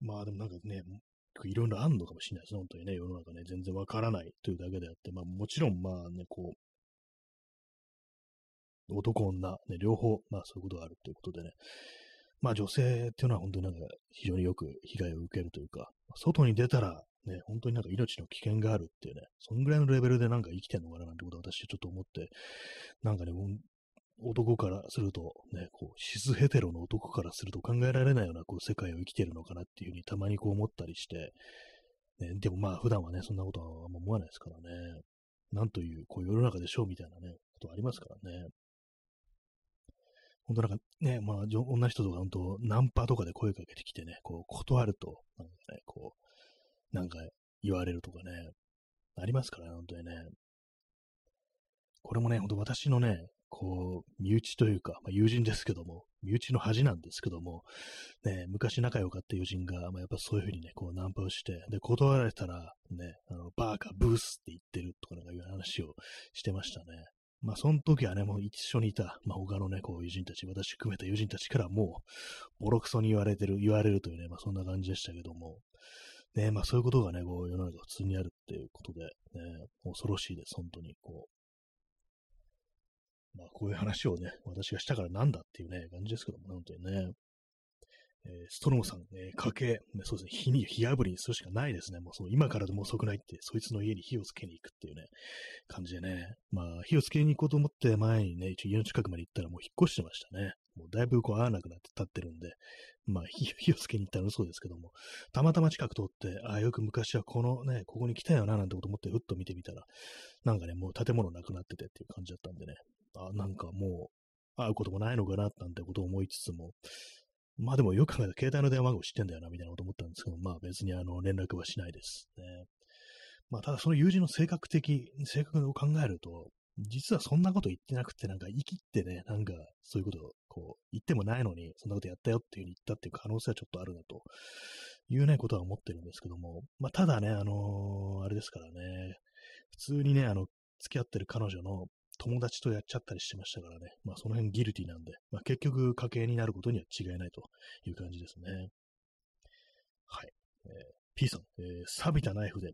まあでもなんかね、いろいろあんのかもしれないですね、本当にね、世の中ね、全然わからないというだけであって、まあもちろんまあね、こう、男、女、ね、両方、まあそういうことがあるということでね、まあ女性っていうのは本当になんか非常によく被害を受けるというか、外に出たらね、本当になんか命の危険があるっていうね、そんぐらいのレベルでなんか生きてんのかななんてことを私ちょっと思って、なんかね、男からすると、ね、こう、シスヘテロの男からすると考えられないようなこう世界を生きてるのかなっていうふうにたまにこう思ったりして、ね、でもまあ普段はね、そんなことはあんま思わないですからね。なんという、こう世の中でしょうみたいなね、ことありますからね。本当なんかね、まあ、女の人とか本当、ナンパとかで声かけてきてね、こう、断ると、なんかね、こう、なんか言われるとかね、ありますからね、本当にね。これもね、ほんと私のね、こう、身内というか、まあ、友人ですけども、身内の恥なんですけども、ね、昔仲良かった友人が、まあ、やっぱそういうふうにね、こうナンパをして、で、断られたら、ね、あの、バーカ、ブースって言ってるとかなんかいう話をしてましたね。まあ、その時はね、もう一緒にいた、まあ、他のね、こう、友人たち、私含めた友人たちからもう、ボロクソに言われてる、言われるというね、まあ、そんな感じでしたけども、ね、まあ、そういうことがね、こう、世の中普通にあるっていうことで、ね、恐ろしいです、本当に、こう。まあ、こういう話をね、私がしたからなんだっていうね、感じですけども、本当にね。えー、ストロムさん、えー、家計、そうですね、火に、火あぶりにするしかないですね。もうその今からでも遅くないって、そいつの家に火をつけに行くっていうね、感じでね。まあ、火をつけに行こうと思って前にね、一応家の近くまで行ったらもう引っ越してましたね。もうだいぶこう合わなくなって立ってるんで、まあ 火、をつけに行ったら嘘ですけども、たまたま近く通って、ああ、よく昔はこのね、ここに来たよな、なんてこと思って、ふっと見てみたら、なんかね、もう建物なくなっててっていう感じだったんでね、あ、なんかもう、会うこともないのかな、なんてことを思いつつも、まあでもよく考えたら携帯の電話番号知ってんだよな、みたいなこと思ったんですけど、まあ別にあの連絡はしないですね。まあただその友人の性格的、性格を考えると、実はそんなこと言ってなくて、なんか言い切ってね、なんかそういうことをこう言ってもないのに、そんなことやったよっていうふうに言ったっていう可能性はちょっとあるなというね、ことは思ってるんですけども、まあただね、あのー、あれですからね、普通にね、あの、付き合ってる彼女の友達とやっちゃったりしてましたからね。まあその辺ギルティなんで、まあ結局家計になることには違いないという感じですね。はい。えー、P さん、えー、錆びたナイフで、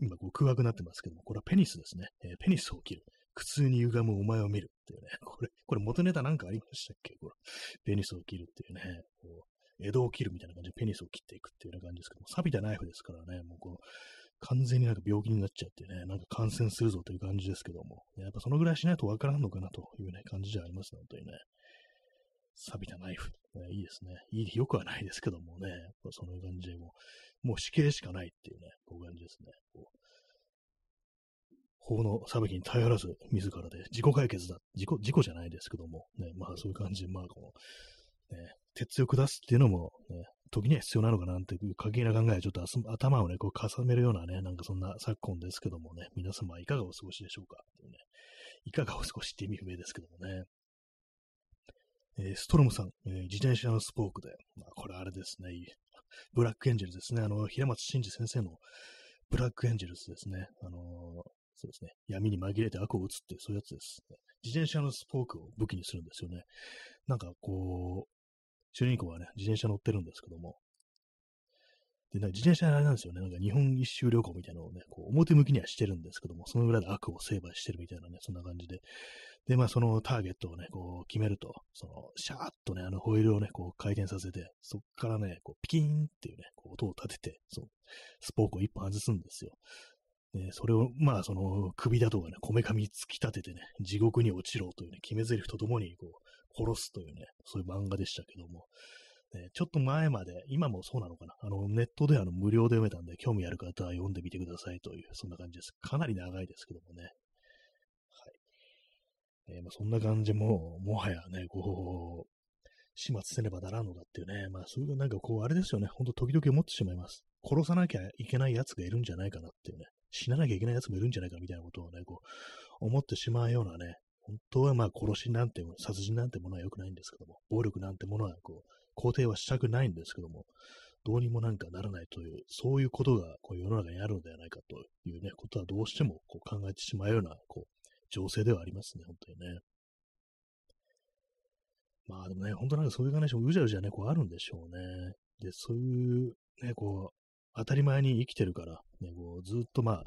今こう空白になってますけども、これはペニスですね。えー、ペニスを切る。苦痛に歪むお前を見るっていうね。これ、これ元ネタなんかありましたっけ？これ。ペニスを切るっていうね。こう江戸を切るみたいな感じでペニスを切っていくっていうような感じですけども、錆びたナイフですからね、もうこの完全になんか病気になっちゃってね、なんか感染するぞという感じですけども、やっぱそのぐらいしないとわからんのかなというね、感じじゃありますね、本当にね。錆びたナイフ、ね。いいですね。いい、よくはないですけどもね、やっぱその感じでもう、もう死刑しかないっていうね、こういう感じですね。こう法の裁きに頼らず、自らで自己解決だ。自己、自己じゃないですけども、ね、まあそういう感じで、まあこの、ね、鉄を下すっていうのも、ね、時には必要なのかなっていう過激な考え、ちょっと頭をね、こう、重ねるようなね、なんかそんな昨今ですけどもね、皆様いかがお過ごしでしょうかっていうね、いかがお過ごしって意味不明ですけどもね。えー、ストロムさん、えー、自転車のスポークで、まあ、これあれですね、ブラックエンジェルですね、あの、平松真二先生のブラックエンジェルスですね、あのー、そうですね、闇に紛れて悪を打つって、そういうやつです、ね。自転車のスポークを武器にするんですよね。なんかこう、主人公はね、自転車乗ってるんですけども、で、なんか自転車あれなんですよね。なんか日本一周旅行みたいなのをね、こう表向きにはしてるんですけども、その裏で悪を成敗してるみたいなね、そんな感じで。で、まあそのターゲットをね、こう決めると、そのシャーッとね、あのホイールをね、こう回転させて、そっからね、こうピキーンっていうね、こう音を立てて、そう、スポークを一本外すんですよ。で、それを、まあ、その、首だとかね、こめかみ突き立ててね、地獄に落ちろというね、決め台詞とともに、こう、殺すというね、そういう漫画でしたけども、ね、ちょっと前まで、今もそうなのかな、あの、ネットであの無料で読めたんで、興味ある方は読んでみてくださいという、そんな感じです。かなり長いですけどもね。はい。えー、まあ、そんな感じも、もはやね、こう、始末せねばならんのだっていうね、まあそういうなんかこう、あれですよね、ほんと時々思ってしまいます。殺さなきゃいけない奴がいるんじゃないかなっていうね、死ななきゃいけない奴もいるんじゃないかみたいなことをね、こう、思ってしまうようなね、本当はまあ殺しなんて、殺人なんてものは良くないんですけども、暴力なんてものはこう、肯定はしたくないんですけども、どうにもなんかならないという、そういうことがこう世の中にあるのではないかというね、ことはどうしてもこう考えてしまうような、こう、情勢ではありますね、本当にね。まあでもね、本当なんかそういう話もうじゃうじゃね、こうあるんでしょうね。で、そういう、ね、こう、当たり前に生きてるから、ね、こうずっとまあ、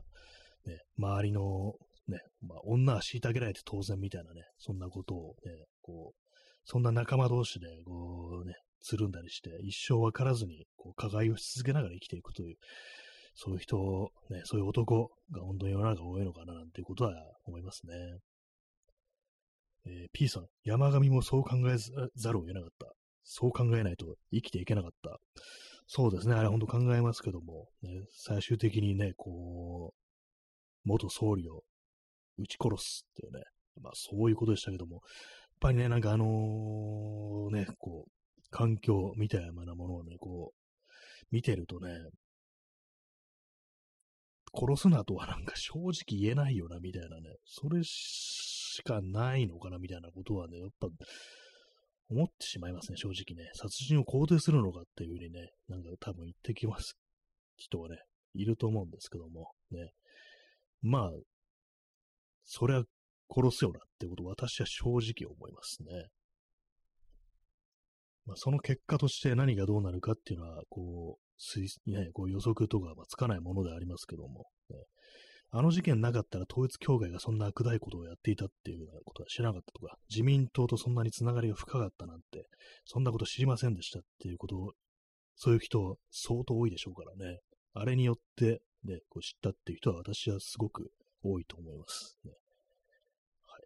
ね、周りのね、まあ、女は虐げられて当然みたいなね、そんなことをね、こう、そんな仲間同士で、こうね、つるんだりして、一生分からずに、こう、加害をし続けながら生きていくという、そういう人、ね、そういう男が本当に世の中多いのかな、なんていうことは思いますね。えー、P さん、山上もそう考えざるを得なかった。そう考えないと生きていけなかった。そうですね、あれ本当考えますけども、ね、最終的にね、こう、元総理を撃ち殺すっていうね、まあそういうことでしたけども、やっぱりね、なんかあのー、ね、こう、環境みたいなものをね、こう、見てるとね、殺すなとはなんか 正直言えないよな、みたいなね、それしかないのかな、みたいなことはね、やっぱ、思ってしまいますね、正直ね。殺人を肯定するのかっていうふうにね、なんか多分言ってきます人はね、いると思うんですけども、ね。まあ、それは殺すよなってことを私は正直思いますね。まあ、その結果として何がどうなるかっていうのは、こう、推ね、こう予測とか、まつかないものでありますけども、ね、あの事件なかったら統一教会がそんな悪大ことをやっていたっていうようなことは知らなかったとか、自民党とそんなにつながりが深かったなんて、そんなこと知りませんでしたっていうことを、そういう人相当多いでしょうからね。あれによって、ね、こう知ったっていう人は私はすごく多いと思います、ね。はい。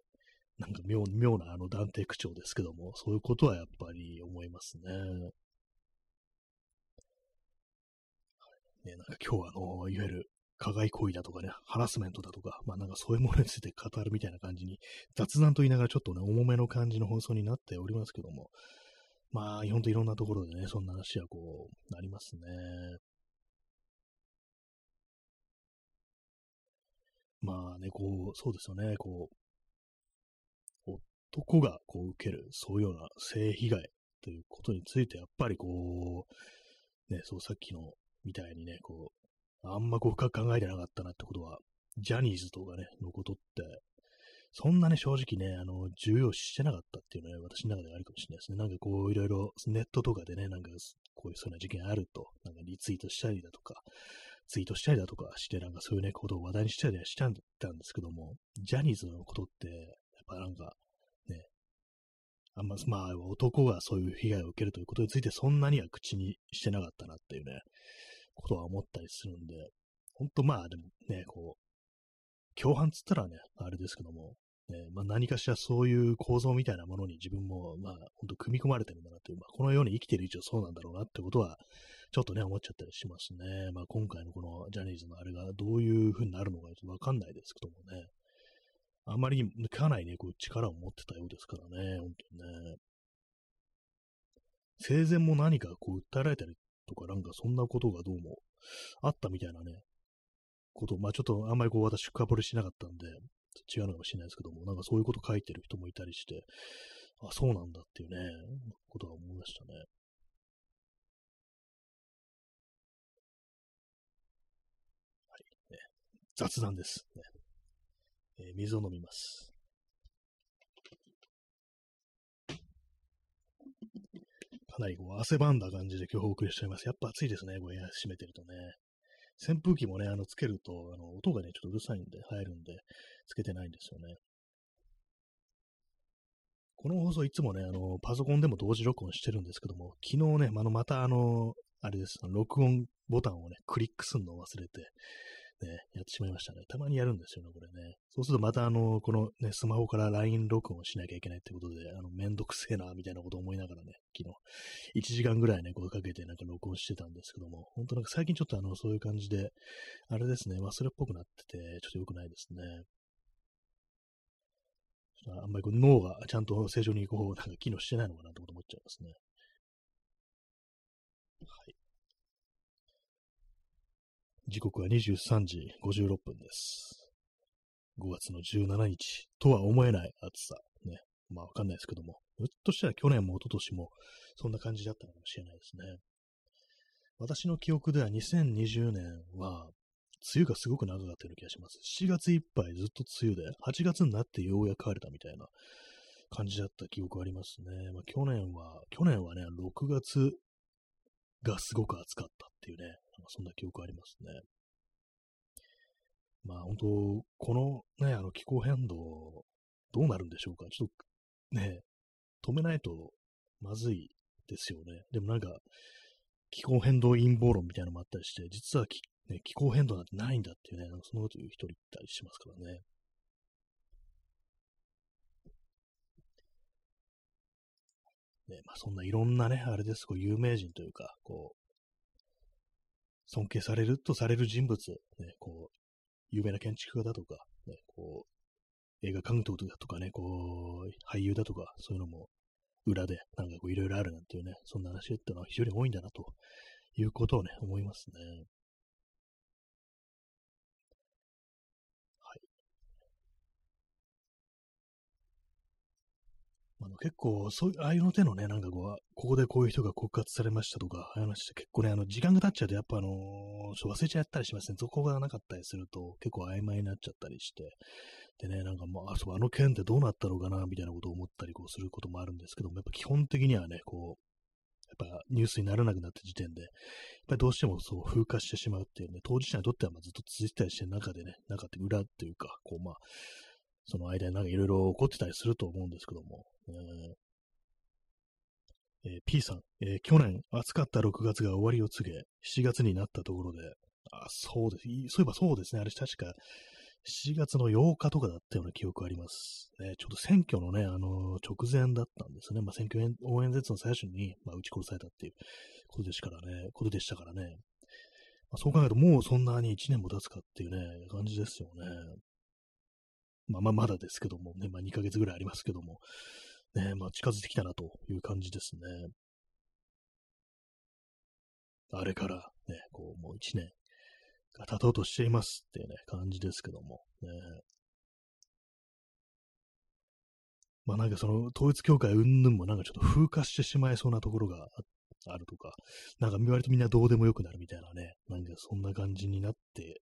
なんか妙妙なあの断定口調ですけども、そういうことはやっぱり思いますね。ね、なんか今日はあの、いわゆる加害行為だとかね、ハラスメントだとか、まあなんかそういうものについて語るみたいな感じに、雑談と言いながらちょっとね、重めの感じの放送になっておりますけども、まあ、ほんといろんなところでね、そんな話はこう、なりますね。まあね、こう、そうですよね、こう、男がこう受ける、そういうような性被害ということについて、やっぱりこう、ね、そうさっきのみたいにね、こう、あんまこう深く考えてなかったなってことは、ジャニーズとかね、のことって、そんなね、正直ね、あの、重要視してなかったっていうのは、ね、私の中ではあるかもしれないですね。なんかこう、いろいろネットとかでね、なんかこういうそうな事件あると、なんかリツイートしたりだとか、ツイートしたりだとかして、なんかそういうね、ことを話題にしたりはしたんですけども、ジャニーズのことって、やっぱなんか、ね、あんま、まあ、男がそういう被害を受けるということについて、そんなには口にしてなかったなっていうね、ことは思ったりするんで、ほんとまあ、でもね、こう、共犯つったらね、あれですけども、ね、まあ、何かしらそういう構造みたいなものに自分も、まあ、ほんと組み込まれてるんだなという、まあ、この世に生きてる以上そうなんだろうなってことは、ちょっとね、思っちゃったりしますね。まあ、今回のこのジャニーズのあれがどういう風になるのかちょっとわかんないですけどもね。あまりかなりね、こう力を持ってたようですからね、本当にね。生前も何かこう訴えられたりとか、なんかそんなことがどうもあったみたいなね、こと、まあちょっとあんまりこう私深掘りしなかったんで、違うのかもしれないですけども、なんかそういうこと書いてる人もいたりして、あ、そうなんだっていうね、ことは思いましたね。雑談です、ねえー、水を飲みます。かなりこう汗ばんだ感じで今日お送りしております。やっぱ暑いですね、これ閉めてるとね。扇風機もね、あの、つけると、あの、音がね、ちょっとうるさいんで、入るんで、つけてないんですよね。この放送いつもね、あの、パソコンでも同時録音してるんですけども、昨日ね、あの、またあの、あれです、録音ボタンをね、クリックするのを忘れて、ね、やってしまいましたね。たまにやるんですよね、これね。そうするとまたあの、このね、スマホから LINE 録音しなきゃいけないってことで、あの、めんどくせえな、みたいなこと思いながらね、昨日、1時間ぐらいね、声かけてなんか録音してたんですけども、本当なんか最近ちょっとあの、そういう感じで、あれですね、忘れっぽくなってて、ちょっと良くないですね。あんまりこう脳がちゃんと正常にこう、なんか機能してないのかなってこと思っちゃいますね。はい。時刻は23時56分です。5月の17日とは思えない暑さ。ね。まあわかんないですけども、ひょっとしたら去年も一昨年もそんな感じだったのかもしれないですね。私の記憶では2020年は、梅雨がすごく長かったような気がします。7月いっぱいずっと梅雨で、8月になってようやく晴れたみたいな感じだった記憶ありますね。まあ、去年は、去年はね、6月がすごく暑かったっていうね、そんな記憶ありますね。まあ本当、このね、あの気候変動、どうなるんでしょうか。ちょっとね、止めないとまずいですよね。でもなんか、気候変動陰謀論みたいなのもあったりして、実はね、気候変動なんてないんだっていうね、そのこと言う人いたりしますからね。ね、まあそんないろんなね、あれです、こう有名人というか、こう、尊敬されるとされる人物、ね、こう、有名な建築家だとか、ね、こう、映画監督だとかね、こう、俳優だとか、そういうのも裏で、なんかこういろいろあるなんていうね、そんな話っていうのは非常に多いんだな、ということをね、思いますね。あの結構、そういう、ああいうの手のね、なんかこう、ここでこういう人が告発されましたとか、話して結構ね、あの、時間が経っちゃうと、やっぱあのー、忘れちゃったりしますね。続行がなかったりすると、結構曖昧になっちゃったりして、でね、なんかもう、あ、そう、あの件ってどうなったのかな、みたいなことを思ったりこうすることもあるんですけども、やっぱ基本的にはね、こう、やっぱニュースにならなくなった時点で、やっぱりどうしてもそう風化してしまうっていうね、当事者にとってはまずっと続いてたりして中でね、中って裏っていうか、こうまあ、その間になんかいろいろ起こってたりすると思うんですけども、えー、P さん、えー、去年暑かった6月が終わりを告げ、7月になったところで、あ、そうです。そういえばそうですね。あれ確か7月の8日とかだったような記憶あります。ね、ちょっと選挙のね、あのー、直前だったんですね。まあ、選挙応援説の最初に、まあ、撃ち殺されたっていうことでしたからね、ことでしたからね。まあ、そう考えると、もうそんなに1年も経つかっていうね、感じですよね。まあまあまだですけどもね、まあ2ヶ月ぐらいありますけども、ね、まあ近づいてきたなという感じですね。あれからね、こうもう1年が経とうとしていますっていうね、感じですけども、ね。まあなんかその統一教会云々もなんかちょっと風化してしまいそうなところがあるとか、なんか割とみんなどうでもよくなるみたいなね、なんかそんな感じになって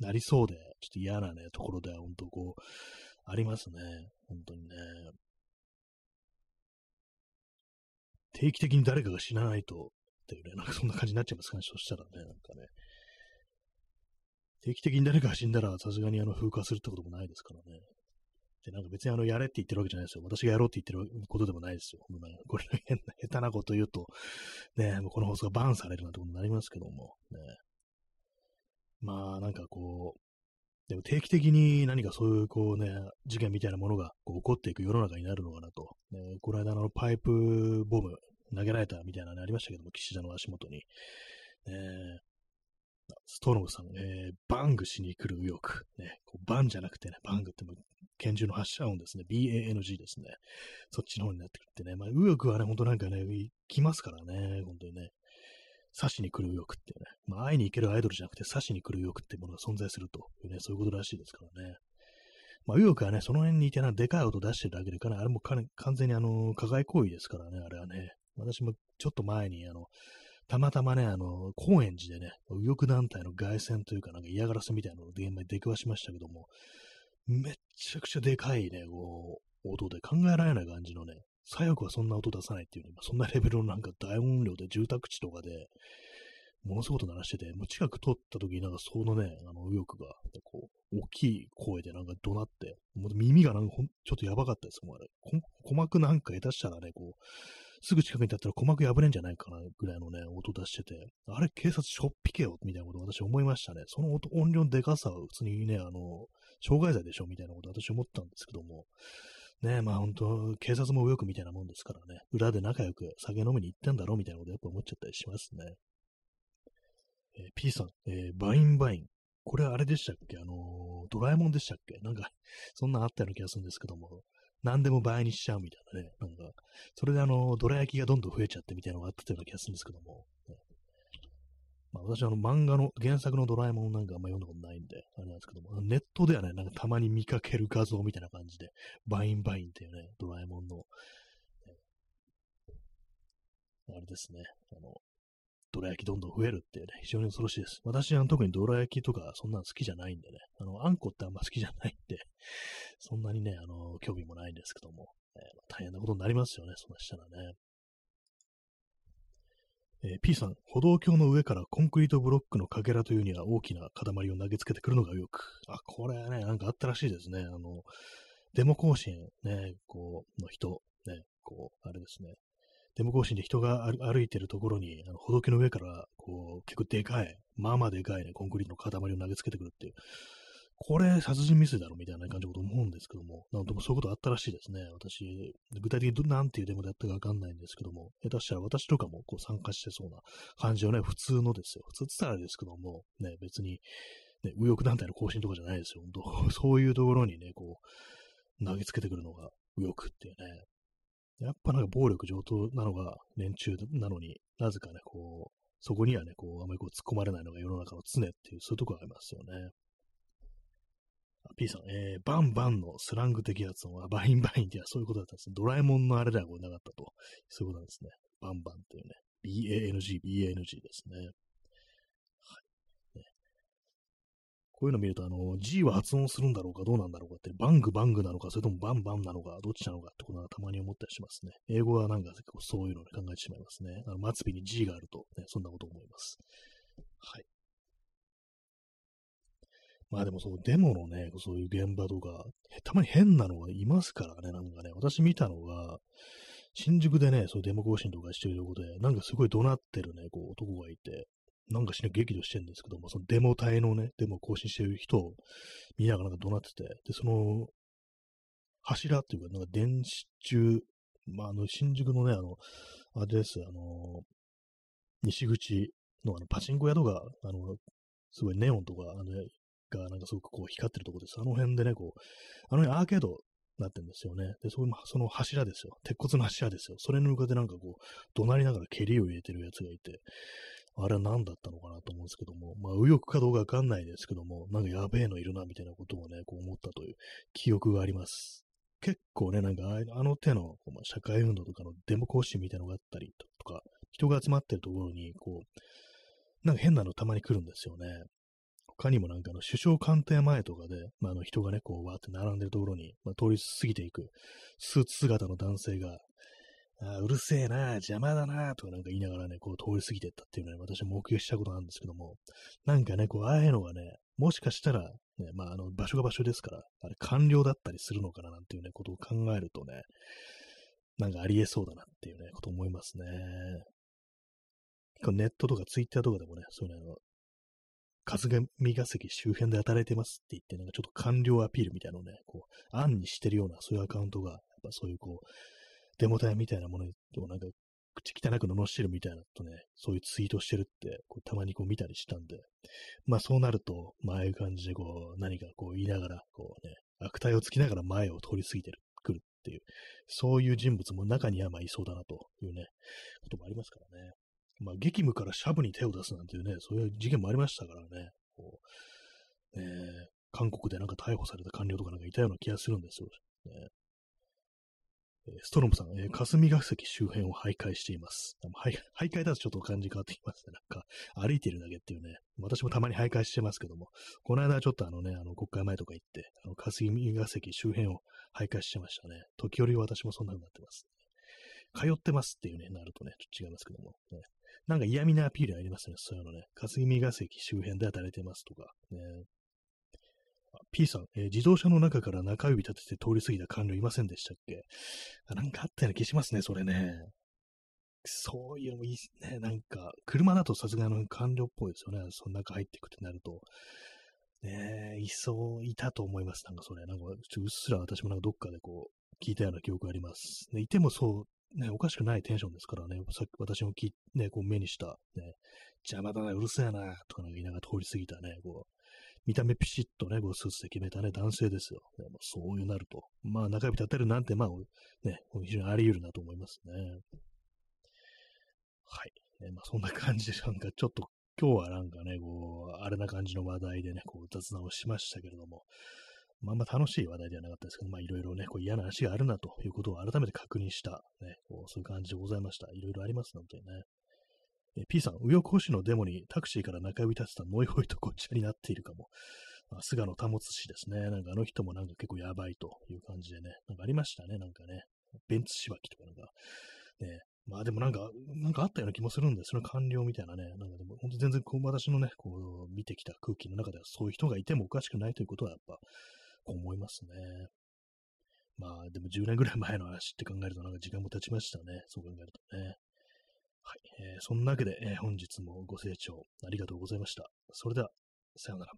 なりそうで、ちょっと嫌なね、ところでは本当こう、ありますね。本当にね。定期的に誰かが死なないと、っていうね、なんかそんな感じになっちゃいますかね、そしたらね、なんかね。定期的に誰かが死んだら、さすがにあの、風化するってこともないですからね。で、なんか別にあの、やれって言ってるわけじゃないですよ。私がやろうって言ってることでもないですよ。これ、変な、下手なこと言うと、ね、もうこの放送がバーンされるなんてことになりますけども、ね。まあ、なんかこう、でも定期的に何かそういうこうね、事件みたいなものがこう起こっていく世の中になるのかなと。ね、この間のパイプボム投げられたみたいなのありましたけども、岸田の足元に。ね、ストロムさん、えー、バングしに来る右翼。ね、こうバンじゃなくてね、バングって拳銃の発射音ですね。BANG ですね。そっちの方になってくってね。まあ、右翼はね、ほんとなんかね、来ますからね、本当にね。刺しに来る右翼っていうね、まあ、会いに行けるアイドルじゃなくて刺しに来る右翼っていうものが存在するというね、そういうことらしいですからね。まあ、右翼はね、その辺にいてな、でかい音出してるだけでかな、あれもか完全にあの、加害行為ですからね、あれはね。私もちょっと前に、あの、たまたまね、あの、高円寺でね、右翼団体の凱旋というか、なんか嫌がらせみたいなのを現場に出くわしましたけども、めっちゃくちゃでかいね、こう、音で考えられない感じのね、左翼はそんな音出さないっていうね、そんなレベルのなんか大音量で住宅地とかで、ものすごい音鳴らしてて、もう近く通った時になんかそのね、あの右翼が、こう、大きい声でなんか怒鳴って、もう耳がなんかほんちょっとやばかったですもん、あれ。鼓膜なんか下手したらね、こう、すぐ近くに立ったら鼓膜破れんじゃないかなぐらいのね、音出してて、あれ警察しょっぴけよみたいなことを私思いましたね。その音音量のでかさは普通にね、あの、傷害罪でしょみたいなこと私思ったんですけども、ねまあ本当、警察も右翼みたいなもんですからね、裏で仲良く酒飲みに行ってんだろうみたいなことやっぱ思っちゃったりしますね。えー、P さん、えー、バインバイン。これはあれでしたっけ？あのー、ドラえもんでしたっけ？なんか、そんなんあったような気がするんですけども、何でも倍にしちゃうみたいなね。なんか、それであの、どら焼きがどんどん増えちゃってみたいなのがあったような気がするんですけども。まあ、私あの漫画の、原作のドラえもんなんかあんま読んだことないんで、あれなんですけども、ネットではね、なんかたまに見かける画像みたいな感じで、バインバインっていうね、ドラえもんの、あれですね、あの、どら焼きどんどん増えるっていうね、非常に恐ろしいです。私は特にどら焼きとかそんなの好きじゃないんでね、あの、あんこってあんま好きじゃないんで、そんなにね、あの、興味もないんですけども、えー、大変なことになりますよね、そんなしたらね。えー、P さん、歩道橋の上からコンクリートブロックのかけらというには大きな塊を投げつけてくるのがよく。あ、これね、なんかあったらしいですね。あの、デモ行進ね、こう、の人、ね、こう、あれですね。デモ行進で人が歩いてるところに、あの歩道橋の上から、こう、結構でかい、まあまあでかいね、コンクリートの塊を投げつけてくるっていう。これ、殺人未遂だろみたいな感じのこと思うんですけども、なんともそういうことあったらしいですね。私、具体的に何ていうデモでやったかわかんないんですけども、下手したら私とかもこう参加してそうな感じをね、普通のですよ。普通って言ったらですけども、ね、別に、ね、右翼団体の更新とかじゃないですよ。本当 そういうところにね、こう、投げつけてくるのが右翼っていうね。やっぱなんか暴力上等なのが連中なのになぜかね、こう、そこにはね、こう、あまりこう突っ込まれないのが世の中の常っていう、そういうとこがありますよね。P さん、えー、バンバンのスラング的発音はバインバインってそういうことだったんですね。ドラえもんのあれではなかったと。そういうことなんですね。バンバンっていうね。BANG、BANG ですね。こういうの見ると、あの、G は発音するんだろうか、どうなんだろうかって、バングバングなのか、それともバンバンなのか、どっちなのかってことはたまに思ったりしますね。英語はなんか結構そういうのを考えてしまいますね。あの末尾に G があると、ね、そんなこと思います。はい。まあでもそう、デモのね、そういう現場とか、たまに変なのがいますからね、なんかね、私見たのが、新宿でね、そういうデモ行進とかしてるところで、なんかすごい怒鳴ってるね、こう男がいて、なんかしな激怒してるんですけども、そのデモ隊のね、デモ行進してる人を見ながらなんか怒鳴ってて、で、その、柱っていうか、なんか電子中、まあ、あの、新宿のね、あの、あれです、あの、西口のあのパチンコ宿が、あの、すごいネオンとか、あの、がなんかすごくこう光ってるとこです。あの辺でね、こう、あの辺アーケードなってるんですよね。で、そその柱ですよ。鉄骨の柱ですよ。それに向かってなんかこう、怒鳴りながら蹴りを入れてるやつがいて、あれは何だったのかなと思うんですけども、まあ、右翼かどうかわかんないですけども、なんかやべえのいるな、みたいなことをね、こう思ったという記憶があります。結構ね、なんかあの手の、ま、社会運動とかのデモ行進みたいなのがあったりとか、人が集まってるところに、こう、なんか変なのたまに来るんですよね。他にもなんかあの首相官邸前とかで、まあ、あの人がね、こうわーって並んでるところに、まあ、通り過ぎていくスーツ姿の男性が、あうるせえな、邪魔だな、とかなんか言いながらね、こう通り過ぎてったっていうのは、ね、私は目撃したことなんですけども、なんかね、こう、ああいうのがね、もしかしたら、ね、まあ、あの、場所が場所ですから、あれ、官僚だったりするのかななんていうね、ことを考えるとね、なんかありえそうだなっていうね、こと思いますね。ネットとかツイッターとかでもね、そういうの、春日ヶ関周辺で働いてますって言って、なんかちょっと官僚アピールみたいなのをね、こう、案にしてるような、そういうアカウントが、やっぱそういうこう、デモ隊みたいなものをなんか、口汚く罵るみたいなとね、そういうツイートしてるって、こうたまにこう見たりしたんで、まあそうなると、まあああいう感じでこう、何かこう言いながら、こうね、悪態をつきながら前を通り過ぎてる、来るっていう、そういう人物も中にはまあいそうだなというね、こともありますからね。まあ激務からシャブに手を出すなんていうね、そういう事件もありましたからね、こう、ね、韓国でなんか逮捕された官僚とかなんかいたような気がするんですよ。ね、ストロムさん、えー、霞が関周辺を徘徊しています。徘徊だとちょっと感じ変わってきますね。なんか、歩いてるだけっていうね。私もたまに徘徊してますけども、この間ちょっとあのね、あの国会前とか行って、あの霞が関周辺を徘徊してましたね。時折私もそんな風になってます。通ってますっていうね、なるとね、ちょっと違いますけども、ね。なんか嫌味なアピールありますね、そういうのね。霞が関周辺で働いてますとか、ね。P さん、えー、自動車の中から中指立てて通り過ぎた官僚いませんでしたっけ？なんかあったような気しますね、それね。そういうのもいいね。なんか、車だとさすがの官僚っぽいですよね。その中入っていくってなると。ねえ、いそう、いたと思います。なんかそれ。なんか、うっすら私もなんかどっかでこう、聞いたような記憶があります。ね、いてもそう、ね、おかしくないテンションですからね。さっき私もき、ね、こう目にした、ね、邪魔だな、うるせえな、とかなんか言いながら通り過ぎたね、こう、見た目ピシッとね、こうスーツで決めたね、男性ですよ。ね、まあ、そういうなると。まあ、中指立てるなんて、まあ、ね、非常にあり得るなと思いますね。はい。ね、まあ、そんな感じで、なんかちょっと今日はなんかね、こう、あれな感じの話題でね、こう雑談をしましたけれども、まあま楽しい話題ではなかったですけど、まあいろいろね、こう嫌な話があるなということを改めて確認した、ね、こうそういう感じでございました。いろいろありますのでね。え P さん、右翼保守のデモにタクシーから中指立てたノイホイとごっちゃになっているかも。あ、菅野保氏ですね。なんかあの人もなんか結構やばいという感じでね。なんかありましたね。なんかね。ベンツしばきとかなんか、ね、まあでもなんか、なんかあったような気もするんでその官僚みたいなね。なんかでも本当全然こう私のね、こう見てきた空気の中ではそういう人がいてもおかしくないということはやっぱこう思いますね。まあでも10年ぐらい前の話って考えるとなんか時間も経ちましたね。そう考えるとね。はい。えー、そんなわけで、えー、本日もご清聴ありがとうございました。それでは、さようなら。